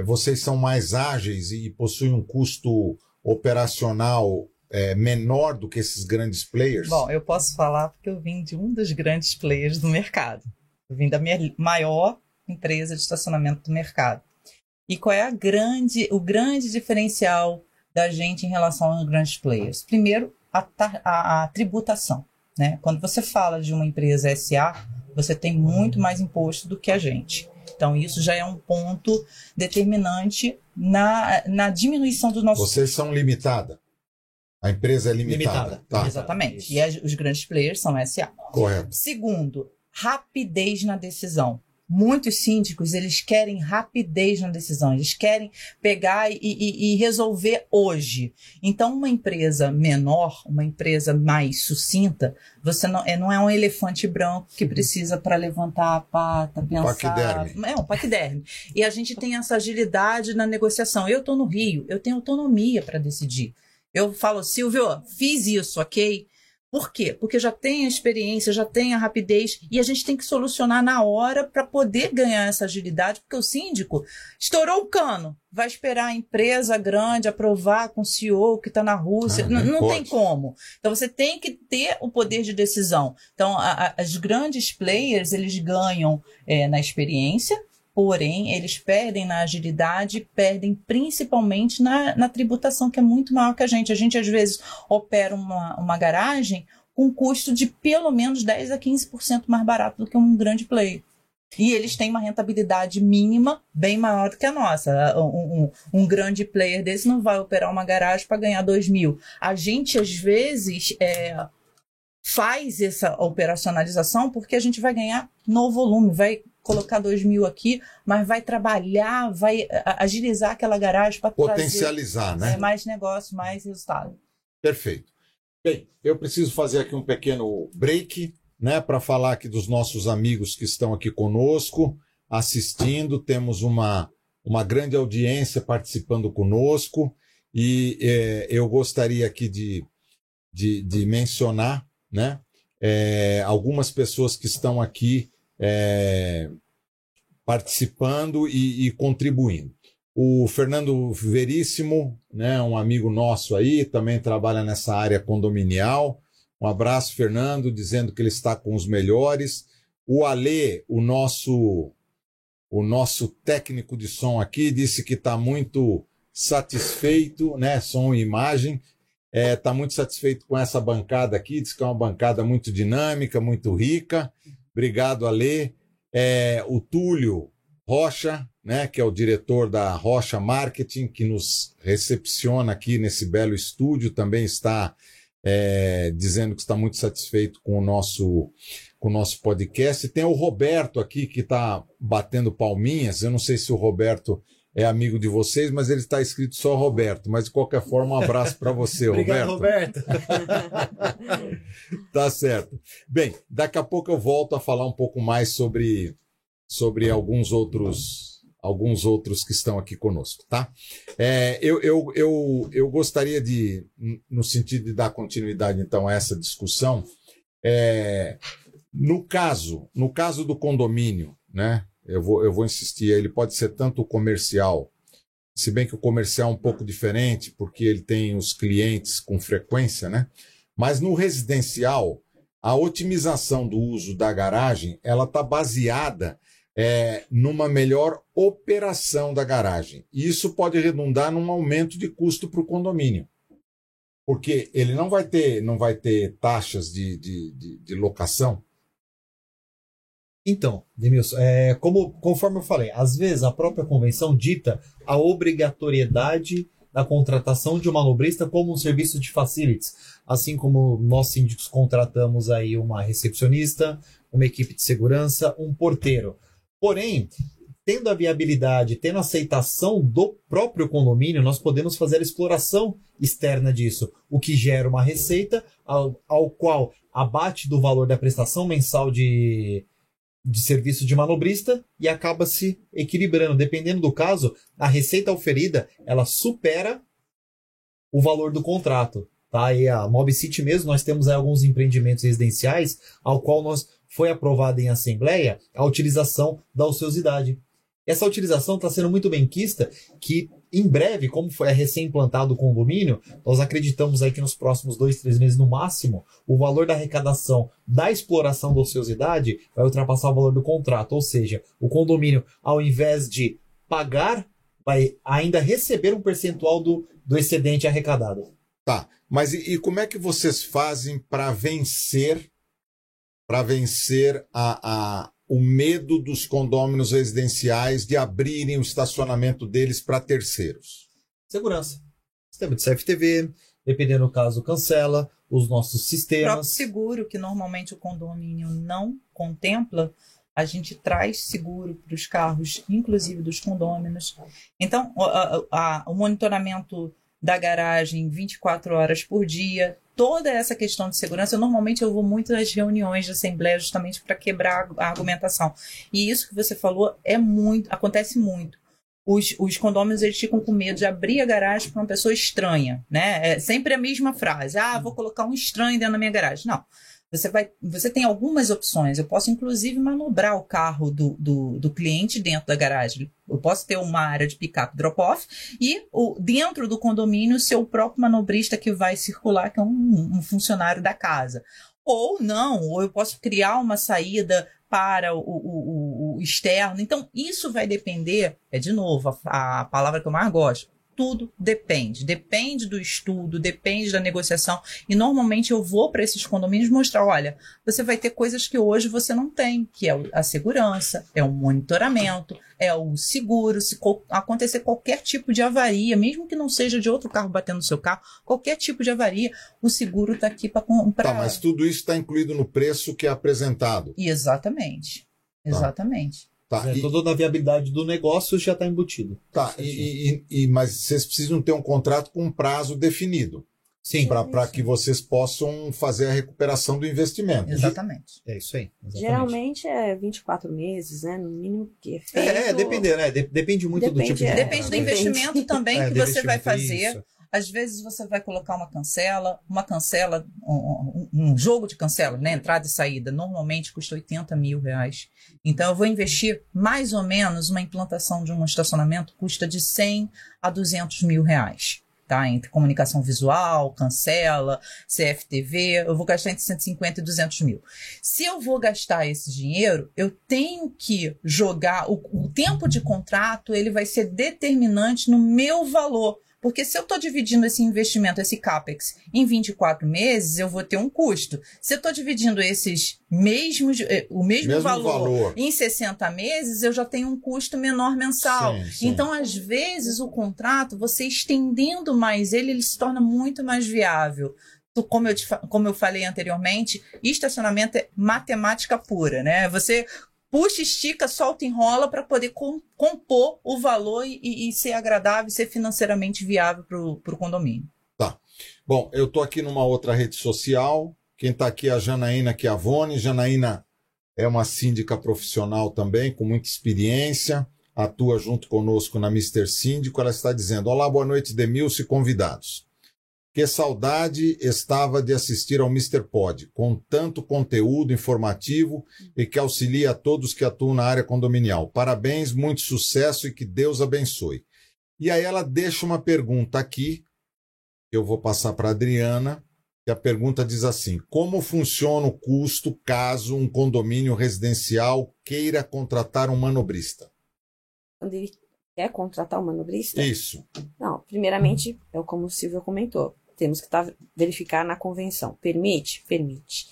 vocês são mais ágeis e possuem um custo operacional é, menor do que esses grandes players? Bom, eu posso falar porque eu vim de um dos grandes players do mercado. Eu vim da minha maior empresa de estacionamento do mercado. E qual é a grande, o grande diferencial da gente em relação aos grandes players? Primeiro, a, a, a tributação. Né? Quando você fala de uma empresa SA, você tem muito mais imposto do que a gente. Então, isso já é um ponto determinante na, na diminuição do nosso. Vocês são limitada? A empresa é limitada. Limitada. Tá, Exatamente. E as- os grandes players são SA. correto. Segundo, rapidez na decisão. Muitos síndicos, eles querem rapidez na decisão, eles querem pegar e, e- e resolver hoje. Então, uma empresa menor, uma empresa mais sucinta, você não é, não é um elefante branco que precisa para levantar a pata, pensar. Paquiderme. É um paquiderme. E a gente tem essa agilidade na negociação. Eu estou no Rio, eu tenho autonomia para decidir. Eu falo, Silvio, fiz isso, ok? Por quê? Porque já tem a experiência, já tem a rapidez e a gente tem que solucionar na hora para poder ganhar essa agilidade, porque o síndico estourou o cano, vai esperar a empresa grande aprovar com o CEO que está na Rússia, Ah, não pode. tem como. Então você tem que ter o poder de decisão. Então a- a- as grandes players eles ganham é, na experiência, porém eles perdem na agilidade, perdem principalmente na, na tributação que é muito maior que a gente. A gente às vezes opera uma, uma garagem com custo de pelo menos 10 a 15% mais barato do que um grande player. E eles têm uma rentabilidade mínima bem maior do que a nossa. Um, um- um grande player desse não vai operar uma garagem para ganhar 2 mil. A gente, às vezes, é, faz essa operacionalização porque a gente vai ganhar no volume, vai colocar 2 mil aqui, mas vai trabalhar, vai a- agilizar aquela garagem para trazer Potencializar, né? é, mais negócio, mais resultado. Perfeito. Bem, eu preciso fazer aqui um pequeno break, né, para falar aqui dos nossos amigos que estão aqui conosco, assistindo. Temos uma, uma grande audiência participando conosco e eh, eu gostaria aqui de, de, de mencionar, né, eh, algumas pessoas que estão aqui eh, participando e, e contribuindo. O Fernando Veríssimo, né, um amigo nosso aí, também trabalha nessa área condominial. Um abraço, Fernando, dizendo que ele está com os melhores. O Alê, o nosso o nosso técnico de som aqui, disse que está muito satisfeito, né, som e imagem. Está muito satisfeito com essa bancada aqui, diz que é uma bancada muito dinâmica, muito rica. Obrigado, Alê. É, o Túlio Rocha, né, que é o diretor da Rocha Marketing, que nos recepciona aqui nesse belo estúdio, também está é, dizendo que está muito satisfeito com o nosso com o nosso podcast. E tem o Roberto aqui que está batendo palminhas. Eu não sei se o Roberto é amigo de vocês, mas ele está escrito só Roberto. Mas de qualquer forma, um abraço para você, Obrigado, Roberto. Roberto. Tá certo. Bem, daqui a pouco eu volto a falar um pouco mais sobre, sobre alguns outros alguns outros que estão aqui conosco, tá? É, eu, eu, eu, eu gostaria de, no sentido de dar continuidade então a essa discussão, é, no caso, no caso do condomínio, né? Eu vou, eu vou insistir, ele pode ser tanto comercial, se bem que o comercial é um pouco diferente, porque ele tem os clientes com frequência, né? Mas no residencial, a otimização do uso da garagem, ela está baseada é, numa melhor operação da garagem. E isso pode redundar num aumento de custo para o condomínio. Porque ele não vai ter, não vai ter taxas de, de, de, de locação. Então, Demilson, é, como, conforme eu falei, às vezes a própria convenção dita a obrigatoriedade da contratação de um manobrista como um serviço de facilities, assim como nós síndicos contratamos aí uma recepcionista, uma equipe de segurança, um porteiro. Porém, tendo a viabilidade, tendo a aceitação do próprio condomínio, nós podemos fazer a exploração externa disso, o que gera uma receita ao, ao qual abate do valor da prestação mensal de, de serviço de manobrista e acaba se equilibrando. Dependendo do caso, a receita oferida ela supera o valor do contrato. Tá? E a Mob City mesmo, nós temos alguns empreendimentos residenciais ao qual nós foi aprovada em assembleia a utilização da ociosidade. Essa utilização está sendo muito bem quista, que em breve, como foi é recém-implantado o condomínio, nós acreditamos aí que nos próximos dois, três meses no máximo, o valor da arrecadação da exploração da ociosidade vai ultrapassar o valor do contrato. Ou seja, o condomínio, ao invés de pagar, vai ainda receber um percentual do, do excedente arrecadado. Tá, mas e, e como é que vocês fazem para vencer para vencer a, a, o medo dos condôminos residenciais de abrirem o estacionamento deles para terceiros? Segurança. Sistema de CFTV, dependendo do caso, cancela os nossos O próprio sistemas. seguro, que normalmente o condomínio não contempla, a gente traz seguro para os carros, inclusive dos condôminos. Então, o- a- a- o monitoramento da garagem 24 horas por dia, toda essa questão de segurança, normalmente eu vou muito às reuniões de assembleia justamente para quebrar a argumentação. E isso que você falou é muito, acontece muito. Os, os condôminos eles ficam com medo de abrir a garagem para uma pessoa estranha, né? É sempre a mesma frase. Ah, vou colocar um estranho dentro da minha garagem. Não. Você, vai, você tem algumas opções. Eu posso, inclusive, manobrar o carro do, do, do cliente dentro da garagem. Eu posso ter uma área de pick-up drop-off e o, dentro do condomínio ser o próprio manobrista que vai circular, que é um, um funcionário da casa. Ou não, ou eu posso criar uma saída para o, o, o- externo. Então, isso vai depender, é de novo a, a palavra que eu mais gosto. Tudo depende. Depende do estudo, depende da negociação. E normalmente eu vou para esses condomínios mostrar: olha, você vai ter coisas que hoje você não tem, que é a segurança, é o monitoramento, é o seguro. Se co- acontecer qualquer tipo de avaria, mesmo que não seja de outro carro batendo no seu carro, qualquer tipo de avaria, o seguro está aqui para comprar. Tá, mas tudo isso está incluído no preço que é apresentado. Exatamente. Exatamente. Tá, É, e, toda a viabilidade do negócio já está embutido. tá, e, e- e- mas vocês precisam ter um contrato com um prazo definido Sim, para que vocês possam fazer a recuperação do investimento. Exatamente. é isso aí. exatamente. Geralmente é 24 meses, né? No mínimo que é feito. É, é depender, né? De- depende muito do Depende, tipo de é. Depende do Depende. investimento também É, que do você vai fazer. isso. Às vezes você vai colocar uma cancela, uma cancela, um, um- jogo de cancela, né? Entrada e saída, normalmente custa 80 mil reais. Então eu vou investir mais ou menos uma implantação de um estacionamento custa de 100 a 200 mil reais. Tá? Entre comunicação visual, cancela, CFTV, eu vou gastar entre 150 e 200 mil. Se eu vou gastar esse dinheiro, eu tenho que jogar o, o tempo de contrato, ele vai ser determinante no meu valor. Porque se eu estou dividindo esse investimento, esse CAPEX, em 24 meses, eu vou ter um custo. Se eu estou dividindo esses mesmos, eh, o mesmo, Mesmo valor, valor. em 60 meses, eu já tenho um custo menor mensal. Sim, sim. Então, às vezes, o contrato, você estendendo mais ele, ele se torna muito mais viável. Como eu, te como eu falei anteriormente, estacionamento é matemática pura, né? Você puxa, estica, solta, enrola para poder com- compor o valor e, e- ser agradável, ser financeiramente viável para o condomínio. Bom, eu estou aqui numa outra rede social. Quem está aqui é a Janaína Chiavone. Janaína é uma síndica profissional também, com muita experiência, atua junto conosco na Mister Síndico. Ela está dizendo: Olá, boa noite, Demilce e convidados. Que saudade estava de assistir ao Mr. Pod, com tanto conteúdo informativo e que auxilia a todos que atuam na área condominial. Parabéns, muito sucesso e que Deus abençoe. E aí ela deixa uma pergunta aqui, que eu vou passar para a Adriana, que a pergunta diz assim: Como funciona o custo caso um condomínio residencial queira contratar um manobrista? Quando ele quer contratar um manobrista? Isso. Não, primeiramente, é o como o Silvio comentou. Temos que tá, verificar na convenção. Permite? Permite.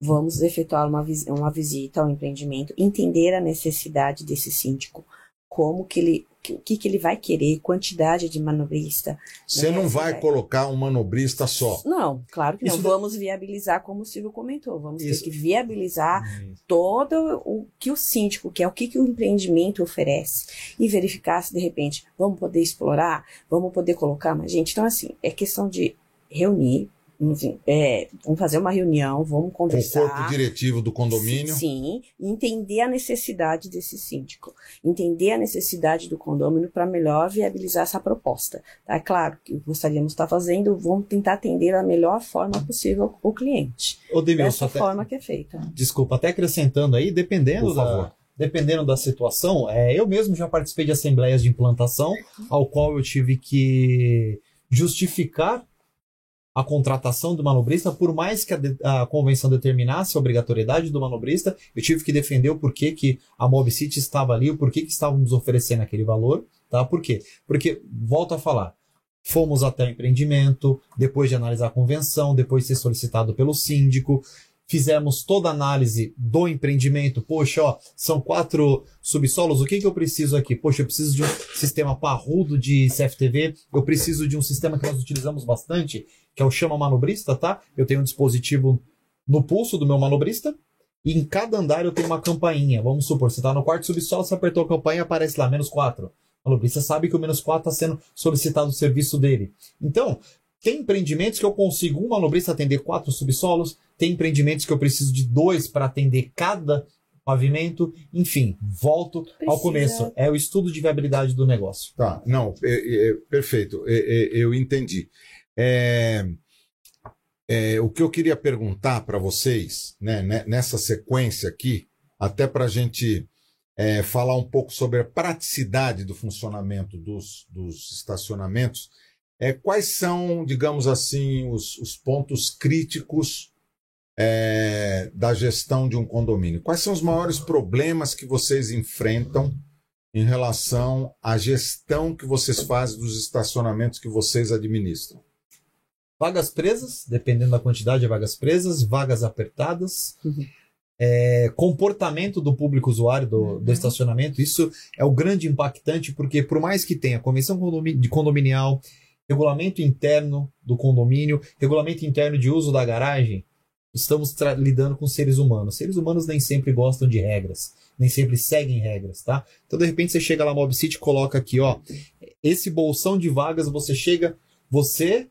Vamos efetuar uma, uma visita ao empreendimento, entender a necessidade desse síndico, como que ele, o que, que ele vai querer, quantidade de manobrista. Você né? não vai colocar um manobrista só. Não, claro que não. Isso da- Vamos viabilizar, como o Silvio comentou, vamos Isso. ter que viabilizar todo o que o síndico quer, o que, que o empreendimento oferece e verificar se de repente vamos poder explorar, vamos poder colocar mais gente. Então, assim, é questão de reunir, enfim, é, vamos fazer uma reunião, vamos Com o conversar. corpo diretivo do condomínio. Sim, e entender a necessidade desse síndico, entender a necessidade do condomínio para melhor viabilizar essa proposta. Tá? É claro que gostaríamos de estar fazendo, vamos tentar atender da melhor forma possível o cliente. Ô, Dessa até- forma que é feita. Desculpa, até acrescentando aí, dependendo Por favor. da, dependendo da situação, é, eu mesmo já participei de assembleias de implantação, ao qual eu tive que justificar a contratação do manobrista, por mais que a, de- a convenção determinasse a obrigatoriedade do manobrista, eu tive que defender o porquê que a Mob City estava ali, o porquê que estávamos oferecendo aquele valor, tá? Por quê? Porque, volto a falar, fomos até o empreendimento, depois de analisar a convenção, depois de ser solicitado pelo síndico, fizemos toda a análise do empreendimento. Poxa, ó, são quatro subsolos, o que, que eu preciso aqui? Poxa, eu preciso de um sistema parrudo de CFTV, eu preciso de um sistema que nós utilizamos bastante, que é o chama manobrista, tá? Eu tenho um dispositivo no pulso do meu manobrista, e em cada andar eu tenho uma campainha. Vamos supor, você está no quarto subsolo, você apertou a campainha, aparece lá, menos 4. O manobrista sabe que o menos 4 está sendo solicitado o serviço dele. Então, tem empreendimentos que eu consigo um manobrista atender quatro subsolos, tem empreendimentos que eu preciso de dois para atender cada pavimento. Enfim, volto Precisa. ao começo. É o estudo de viabilidade do negócio. Tá, não, é, é, perfeito, é, é eu entendi. É, é, o que eu queria perguntar para vocês, né, né, nessa sequência aqui, até para a gente é, falar um pouco sobre a praticidade do funcionamento dos, dos estacionamentos, é, quais são, digamos assim, os, os pontos críticos é, da gestão de um condomínio? Quais são os maiores problemas que vocês enfrentam em relação à gestão que vocês fazem dos estacionamentos que vocês administram? vagas presas, dependendo da quantidade de vagas presas, vagas apertadas, uhum. é, comportamento do público usuário do, uhum. do, estacionamento. Isso é o grande impactante, porque por mais que tenha convenção de condominial, regulamento interno do condomínio, regulamento interno de uso da garagem, estamos lidando com seres humanos. Seres humanos nem sempre gostam de regras, nem sempre seguem regras, tá? Então, de repente, você chega lá Mob City coloca aqui, ó, esse bolsão de vagas, você chega, você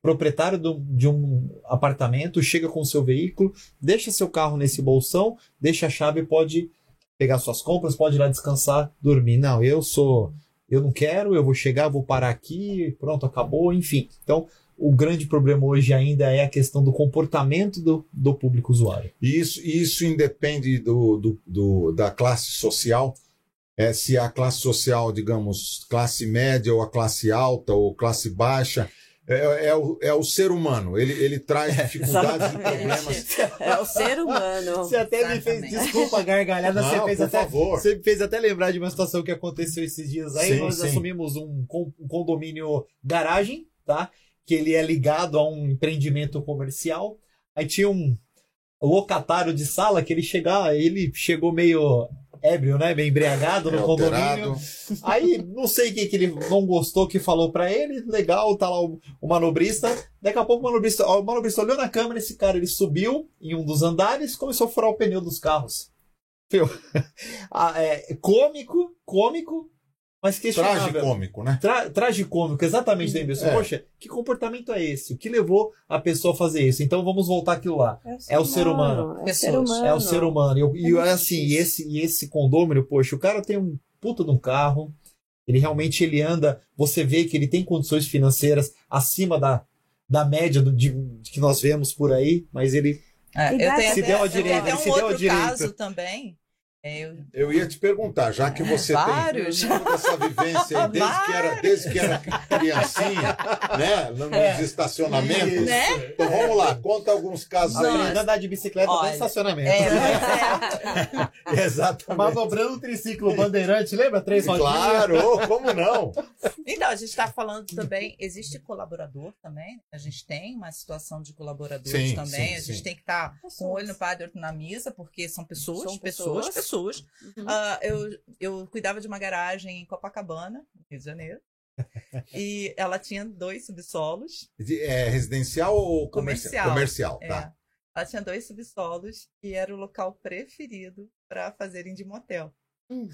proprietário do, de um apartamento chega com seu veículo, deixa seu carro nesse bolsão, deixa a chave pode pegar suas compras, pode ir lá descansar, dormir. Não, eu sou. Eu não quero, eu vou chegar, vou parar aqui, pronto, acabou, enfim. Então, o grande problema hoje ainda é a questão do comportamento do, do público usuário. E isso, isso independe do, do, do, da classe social. É, se a classe social, digamos, classe média ou a classe alta ou classe baixa, é, é, o, é o ser humano, ele, ele traz é, dificuldades e problemas. É o ser humano. Você até Exatamente. me fez, desculpa, gargalhada, Não, você fez até. Favor. Você me fez até lembrar de uma situação que aconteceu esses dias aí. Sim, nós sim. assumimos um, um condomínio garagem, tá? Que ele é ligado a um empreendimento comercial. Aí tinha um locatário de sala que ele chegava, ele chegou meio ébrio, né? Bem embriagado no é condomínio. Aí, não sei o que, que ele não gostou que falou para ele. Legal, tá lá o, o, manobrista. Daqui a pouco o manobrista, o manobrista olhou na câmera, esse cara ele subiu em um dos andares começou a furar o pneu dos carros. Meu, ah, é, cômico, cômico, mas questionável. Tragicômico, né? Tra tragicômico, exatamente, Denilson. É. Poxa, que comportamento é esse? O que levou a pessoa a fazer isso? Então vamos voltar aquilo lá. É o ser, é humano. É o ser humano. É o ser humano. E, é assim, e esse, e esse condômino, poxa, o cara tem um puta de um carro, ele realmente ele anda, você vê que ele tem condições financeiras acima da, da média do, de, de que nós vemos por aí, mas ele é, eu tenho se deu ao direito, ele um se deu ao direito. caso também eu... eu ia te perguntar, já que você Vários. tem toda essa vivência aí, desde que era, desde que era criancinha, né? Nos é. estacionamentos. Né? Então vamos lá, conta alguns casos Nossa. aí. andar de bicicleta Olha, no estacionamento. É, é. Exatamente. Manobrando um triciclo bandeirante, lembra? Três Claro, como não? Então, a gente está falando também, existe colaborador também, a gente tem uma situação de colaboradores sim, também, sim, a gente sim. tem que estar tá com o olho no padre na mesa, porque são pessoas, são pessoas, pessoas pessoas. Uhum. Uh, eu, eu cuidava de uma garagem em Copacabana, Rio de Janeiro. e ela tinha dois subsolos. É residencial ou comercial? Comercial, é. tá. Ela tinha dois subsolos e era o local preferido para fazerem de motel. Hum.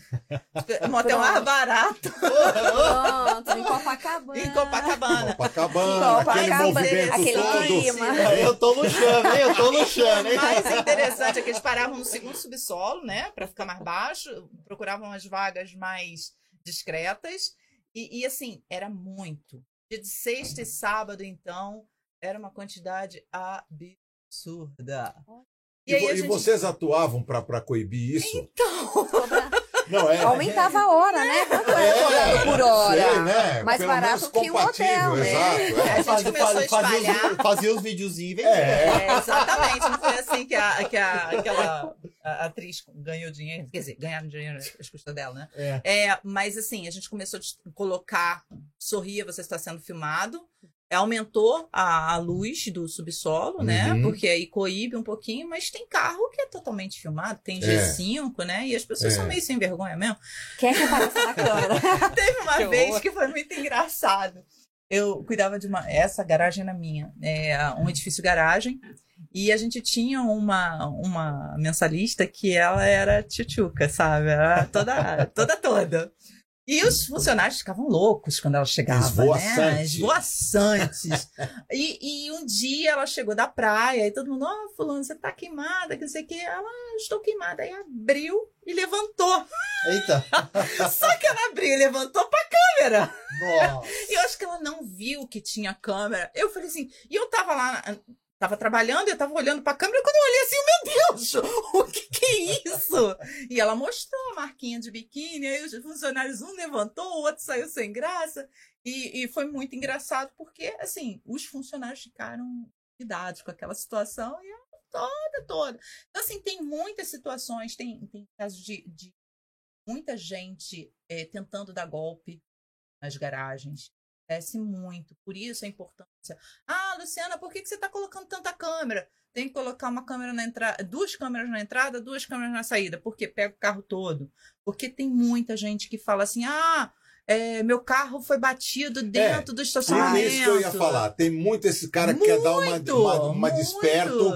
Motel mais barato. Pronto, em Copacabana. Em Copacabana. Copacabana, aquele movimento aquele todo. Eu tô no chão, hein? Eu tô no chão, hein? Mais interessante é que eles paravam no segundo subsolo, né? Pra ficar mais baixo. Procuravam as vagas mais discretas. E, e assim, era muito. Dia de sexta e sábado, então, era uma quantidade absurda. E, e, e vocês atuavam para coibir isso? Então. Não, é, Aumentava a hora, né? Quanto é, é por hora? Sei, né? Mais Pelo barato que o hotel, né? Exato, é. A gente começou a espalhar. Fazia os videozinhos e é. é. exatamente. Não foi assim que, a, que a, aquela a atriz ganhou dinheiro. Quer dizer, ganharam dinheiro às custas dela, né? É. é. Mas assim, a gente começou a colocar, sorria, você está sendo filmado. Aumentou a, a luz do subsolo, né? Uhum. Porque aí coíbe um pouquinho, mas tem carro que é totalmente filmado, tem G5, né? E as pessoas É. são meio sem vergonha mesmo. Quem é que na câmera? Teve uma Que vez horror. que foi muito engraçado. Eu cuidava de uma. Essa garagem era minha. É um edifício garagem. E a gente tinha uma, uma mensalista que ela era tchutchuca, sabe? Era toda, toda, toda. E os funcionários ficavam loucos quando ela chegava, né? Esvoaçante. Esvoaçantes. e, e um dia ela chegou da praia e todo mundo, ó, fulano, você tá queimada, que não sei o que. Ela, "Ah, estou queimada. Aí abriu e levantou. Eita! Só que ela abriu e levantou pra câmera. Nossa! E eu acho que ela não viu que tinha câmera. Eu falei assim, e eu tava lá, tava trabalhando, eu tava olhando pra câmera, quando eu olhei assim, meu Deus, o que que é isso? E ela mostrou a marquinha de biquíni, aí os funcionários, um levantou, o outro saiu sem graça. E, e foi muito engraçado, porque, assim, os funcionários ficaram cuidados com aquela situação e ela toda, toda. Então, assim, tem muitas situações, tem, tem casos de, de muita gente eh, tentando dar golpe nas garagens. Acontece muito. Por isso a importância. Ah, Luciana, por que, que você está colocando tanta câmera? Tem que colocar uma câmera na entrada, duas câmeras na entrada, duas câmeras na saída. Porque pega o carro todo. Porque tem muita gente que fala assim: ah, é, meu carro foi batido dentro do Ah, estacionamento. isso que eu ia falar. Tem muito esse cara que quer dar uma, Muito, uma, uma muito, desperto.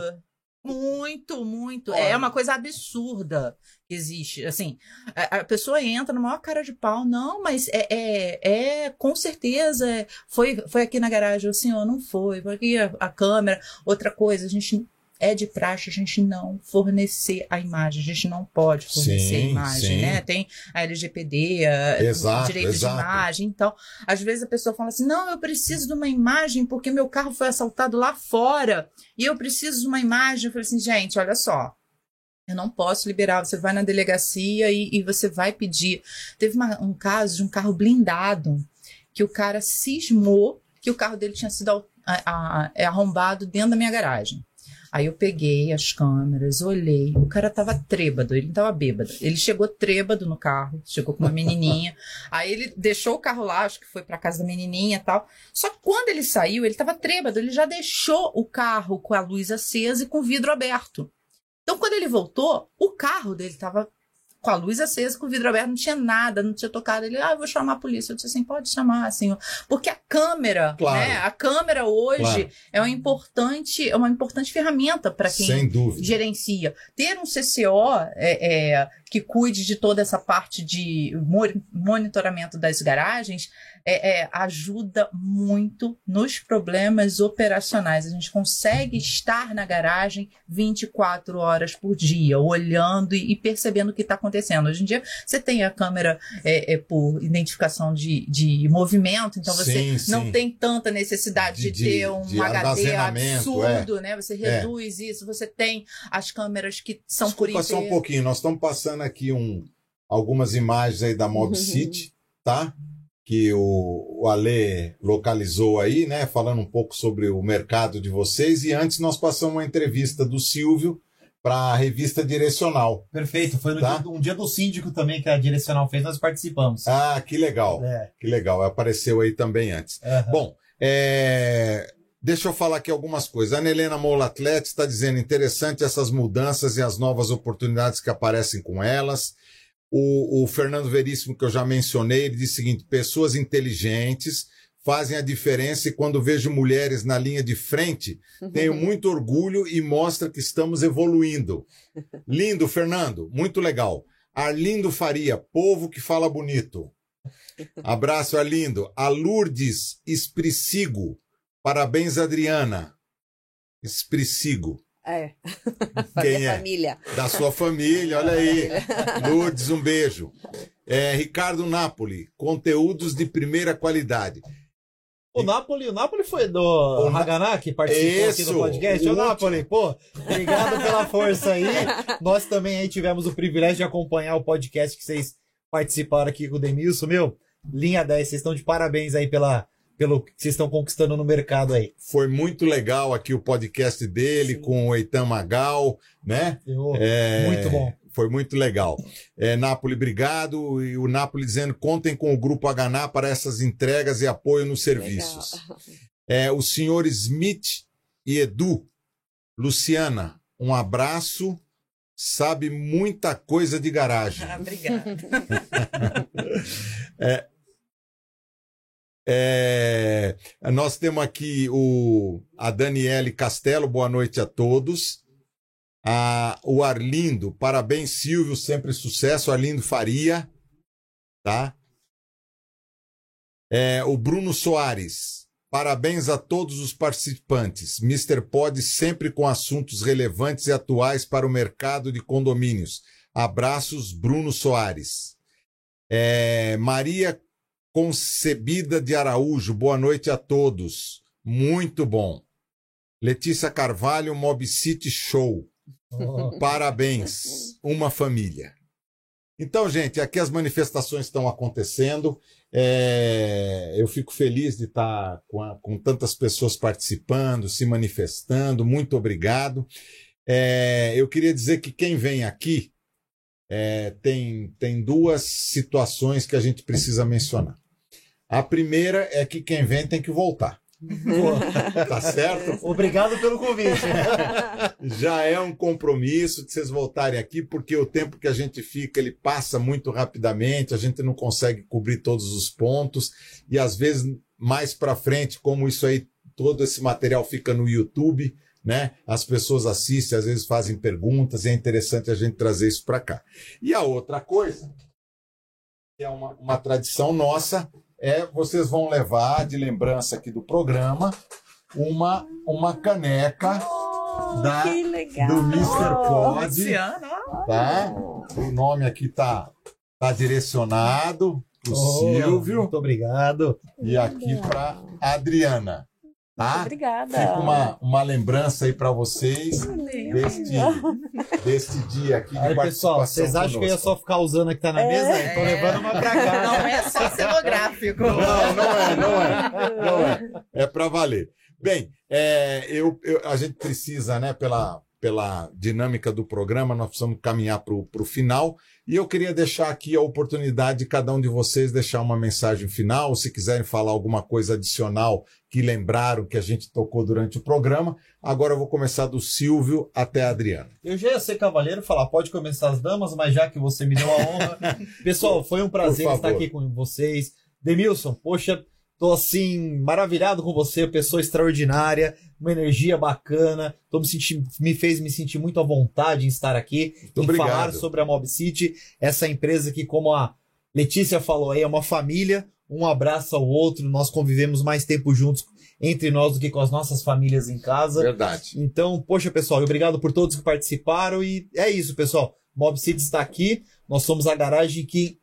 Muito, muito. Olha. É uma coisa absurda existe. Assim, a, a pessoa entra no maior cara de pau. Não, mas é, é, é com certeza. é, Foi, foi aqui na garagem. O senhor não foi. Foi aqui a, a câmera. Outra coisa, a gente. É de praxe a gente não fornecer a imagem, a gente não pode fornecer Sim, a imagem, sim. né? Tem a LGPD, a, Exato, o direito exato. de imagem, então às vezes a pessoa fala assim: não, eu preciso de uma imagem porque meu carro foi assaltado lá fora e eu preciso de uma imagem. Eu falei assim, gente, olha só. Eu não posso liberar. Você vai na delegacia e, e você vai pedir. Teve uma- um caso de um carro blindado que o cara cismou que o carro dele tinha sido a- a- é arrombado dentro da minha garagem. Aí eu peguei as câmeras, olhei. O cara tava trêbado, ele tava bêbado. Ele chegou trêbado no carro, chegou com uma menininha. Aí ele deixou o carro lá, acho que foi pra casa da menininha e tal. Só que quando ele saiu, ele tava trêbado, ele já deixou o carro com a luz acesa e com o vidro aberto. Então, quando ele voltou, o carro dele tava com a luz acesa, com o vidro aberto, não tinha nada, não tinha tocado. Ele, ah, eu vou chamar a polícia. Eu disse assim, pode chamar, senhor. Porque a câmera, Claro. né? A câmera hoje Claro. é uma importante, é uma importante ferramenta para quem gerencia. Ter um CCO é, é, que cuide de toda essa parte de mo- monitoramento das garagens é, é, ajuda muito nos problemas operacionais. A gente consegue estar na garagem 24 horas por dia, olhando e, e percebendo o que está acontecendo. Hoje em dia, você tem a câmera é, é, por identificação de, de movimento, então você Sim, sim. não tem tanta necessidade de, De- ter um de HD armazenamento, absurdo, né? Você É. reduz isso, você tem as câmeras que são Desculpa por só um inteiro. pouquinho. Nós estamos passando aqui um, algumas imagens aí da Mob Uhum. City, tá? Que o, o Ale localizou aí, né? Falando um pouco sobre o mercado de vocês. E antes nós passamos uma entrevista do Silvio para a revista Direcional. Perfeito. Foi no Tá. dia, um dia do síndico também que a Direcional fez, nós participamos. Ah, que legal. É. Que legal. Apareceu aí também antes. aham. Bom, é, deixa eu falar aqui algumas coisas. A Ana Helena Moula Atleta está dizendo interessante essas mudanças e as novas oportunidades que aparecem com elas. O, o Fernando Veríssimo, que eu já mencionei, ele diz o seguinte: pessoas inteligentes fazem a diferença e quando vejo mulheres na linha de frente, tenho muito orgulho e mostra que estamos evoluindo. Lindo, Fernando, muito legal. Arlindo Faria, povo que fala bonito. Abraço, Arlindo. A Lourdes Espricigo. Parabéns, Adriana. Espricigo. É. Quem é? família. Da sua família, olha aí. Lourdes, um beijo. É, Ricardo Napoli, conteúdos de primeira qualidade. O Napoli, o Napoli foi do O Haganá, que participou aqui Isso, do podcast. o Ô, Napoli, pô, obrigado pela força aí. Nós também aí tivemos o privilégio de acompanhar o podcast que vocês participaram aqui com o Demilson, meu. Linha 10, vocês estão de parabéns aí pela, pelo que vocês estão conquistando no mercado aí. Foi muito legal aqui o podcast dele Sim. com o Eitan Magal, né? Eu- É, Muito bom. Foi muito legal. É, Napoli, obrigado. E o Napoli dizendo: contem com o Grupo Haganá para essas entregas e apoio nos serviços. Legal. É, o senhor Smith e Edu. Luciana, um abraço. Sabe muita coisa de garagem. Ah, obrigada. É, é, nós temos aqui o, a Daniele Castelo, boa noite a todos. A, o Arlindo, parabéns, Silvio, sempre sucesso. Arlindo Faria, tá? É, o Bruno Soares, parabéns a todos os participantes. Mr. Pod sempre com assuntos relevantes e atuais para o mercado de condomínios. Abraços, Bruno Soares. É, Maria Concebida de Araújo, boa noite a todos. Muito bom. Letícia Carvalho, Mob City Show. Oh. Parabéns, uma família. Então, gente, aqui as manifestações estão acontecendo. É, eu fico feliz de estar com, a- com tantas pessoas participando, se manifestando. Muito obrigado. É, eu queria dizer que quem vem aqui é, tem, tem duas situações que a gente precisa mencionar. A primeira é que quem vem tem que voltar. Tá certo? Obrigado pelo convite. já é um compromisso de vocês voltarem aqui, porque o tempo que a gente fica, ele passa muito rapidamente, a gente não consegue cobrir todos os pontos, e às vezes mais para frente, como isso aí, todo esse material fica no YouTube, né? As pessoas assistem, às vezes fazem perguntas, e é interessante a gente trazer isso para cá. E a outra coisa, que é uma, uma tradição nossa, é vocês vão levar de lembrança aqui do programa uma, uma caneca Da- que legal. do Mr. Pod, ó. tá? O nome aqui tá, tá direcionado pro Oh, Silvio Muito obrigado. e aqui para Adriana, tá? Obrigada. Fica uma, uma lembrança aí para vocês deste, deste dia aqui de Aí, pessoal, vocês acham que eu ia só ficar usando a que tá na mesa? É. Tô levando uma pra cá. Não é só cenográfico. Não, não é, não é. Não é. É para valer. Bem, é, eu, eu- a gente precisa, né, pela, pela dinâmica do programa, nós precisamos caminhar para o final. E eu queria deixar aqui a oportunidade de cada um de vocês deixar uma mensagem final, se quiserem falar alguma coisa adicional que lembraram que a gente tocou durante o programa. Agora eu vou começar do Silvio até a Adriana. Eu já ia ser cavaleiro falar, pode começar as damas, mas já que você me deu a honra. Pessoal, foi um prazer estar aqui com vocês. Demilson, poxa, tô assim, maravilhado com você, pessoa extraordinária, uma energia bacana. Tô me, sentindo, me fez me sentir muito à vontade em estar aqui, Muito em obrigado. falar sobre a Mob City, essa empresa que, como a Letícia falou aí, é uma família, um abraço ao outro, nós convivemos mais tempo juntos entre nós do que com as nossas famílias em casa. Verdade. Então, poxa, pessoal, obrigado por todos que participaram e é isso, pessoal. Mob City está aqui, nós somos a garagem que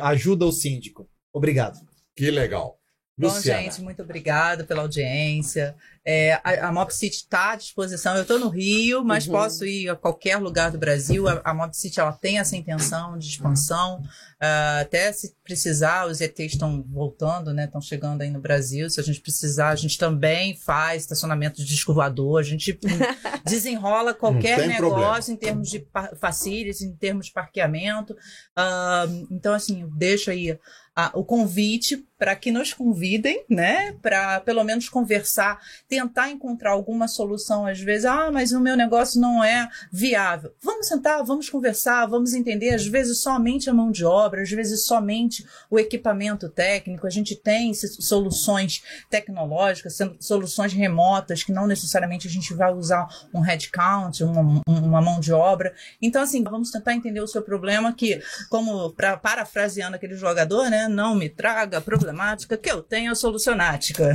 ajuda o síndico. Obrigado. Que legal. Bom, Luciana. gente, muito obrigada pela audiência. É, a, a Mob City está à disposição. Eu estou no Rio, mas Uhum. posso ir a qualquer lugar do Brasil. A, a Mob City ela tem essa intenção de expansão. Ah, até se precisar, os ETs estão voltando, né? Estão chegando aí no Brasil. Se a gente precisar, a gente também faz estacionamento de disco voador. A gente desenrola qualquer negócio problema. em termos de facilities, em termos de parqueamento. Ah, então, assim, deixa aí ah, o convite para que nos convidem, né? Para pelo menos conversar, tentar encontrar alguma solução. Às vezes, ah, mas o meu negócio não é viável. Vamos sentar, vamos conversar, vamos entender. Às vezes, somente a mão de obra, às vezes, somente o equipamento técnico. A gente tem soluções tecnológicas, soluções remotas, que não necessariamente a gente vai usar um headcount, uma, uma mão de obra. Então, assim, vamos tentar entender o seu problema, que, como pra, parafraseando aquele jogador, né? Não me traga a problemática que eu tenho a solucionática.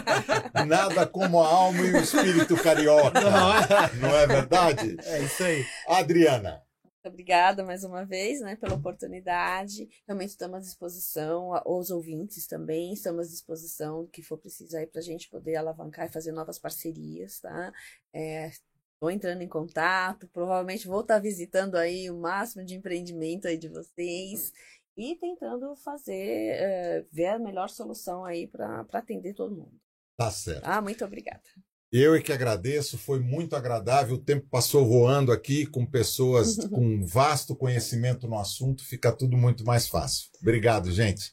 Nada como a alma e o espírito carioca. Não é verdade? É isso aí. Adriana. Muito obrigada mais uma vez, né, pela oportunidade. Realmente estamos à disposição, os ouvintes também estamos à disposição do que for preciso aí para a gente poder alavancar e fazer novas parcerias, tá? Estou entrando em contato, provavelmente vou estar visitando aí o máximo de empreendimento aí de vocês e tentando fazer, eh, ver a melhor solução aí para atender todo mundo. Tá certo. Ah, muito obrigada. Eu é que agradeço, foi muito agradável. O tempo passou voando aqui com pessoas com vasto conhecimento no assunto, fica tudo muito mais fácil. Obrigado, gente.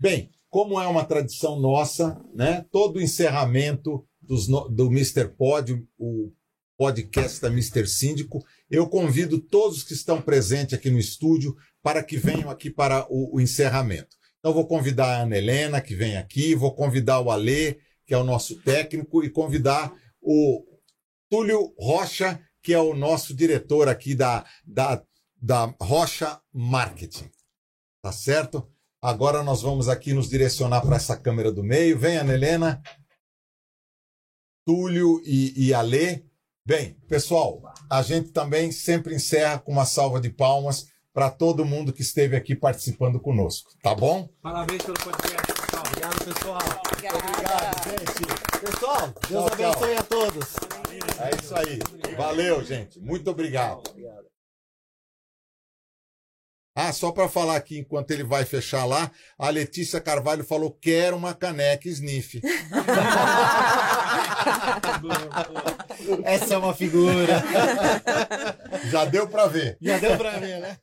Bem, como é uma tradição nossa, né? Todo encerramento dos, do Mr. Pod, o podcast da Mr. Síndico, eu convido todos que estão presentes aqui no estúdio para que venham aqui para o, o encerramento. Então, vou convidar a Ana Helena, que vem aqui, vou convidar o Alê, que é o nosso técnico, e convidar o Túlio Rocha, que é o nosso diretor aqui da, da, da Rocha Marketing. Tá certo? Agora nós vamos aqui nos direcionar para essa câmera do meio. Vem, Ana Helena. Túlio e, e Alê. Bem, pessoal, a gente também sempre encerra com uma salva de palmas para todo mundo que esteve aqui participando conosco, tá bom? Parabéns pelo podcast, pessoal. Obrigado, pessoal. Obrigada. Obrigado, gente. Pessoal, Deus Tchau, tchau. abençoe a todos. É isso aí. Valeu, gente. Muito obrigado. Obrigado. Ah, só para falar aqui, enquanto ele vai fechar lá, a Letícia Carvalho falou: quero uma caneca sniff. Essa é uma figura. Já deu para ver. Já deu pra ver, né?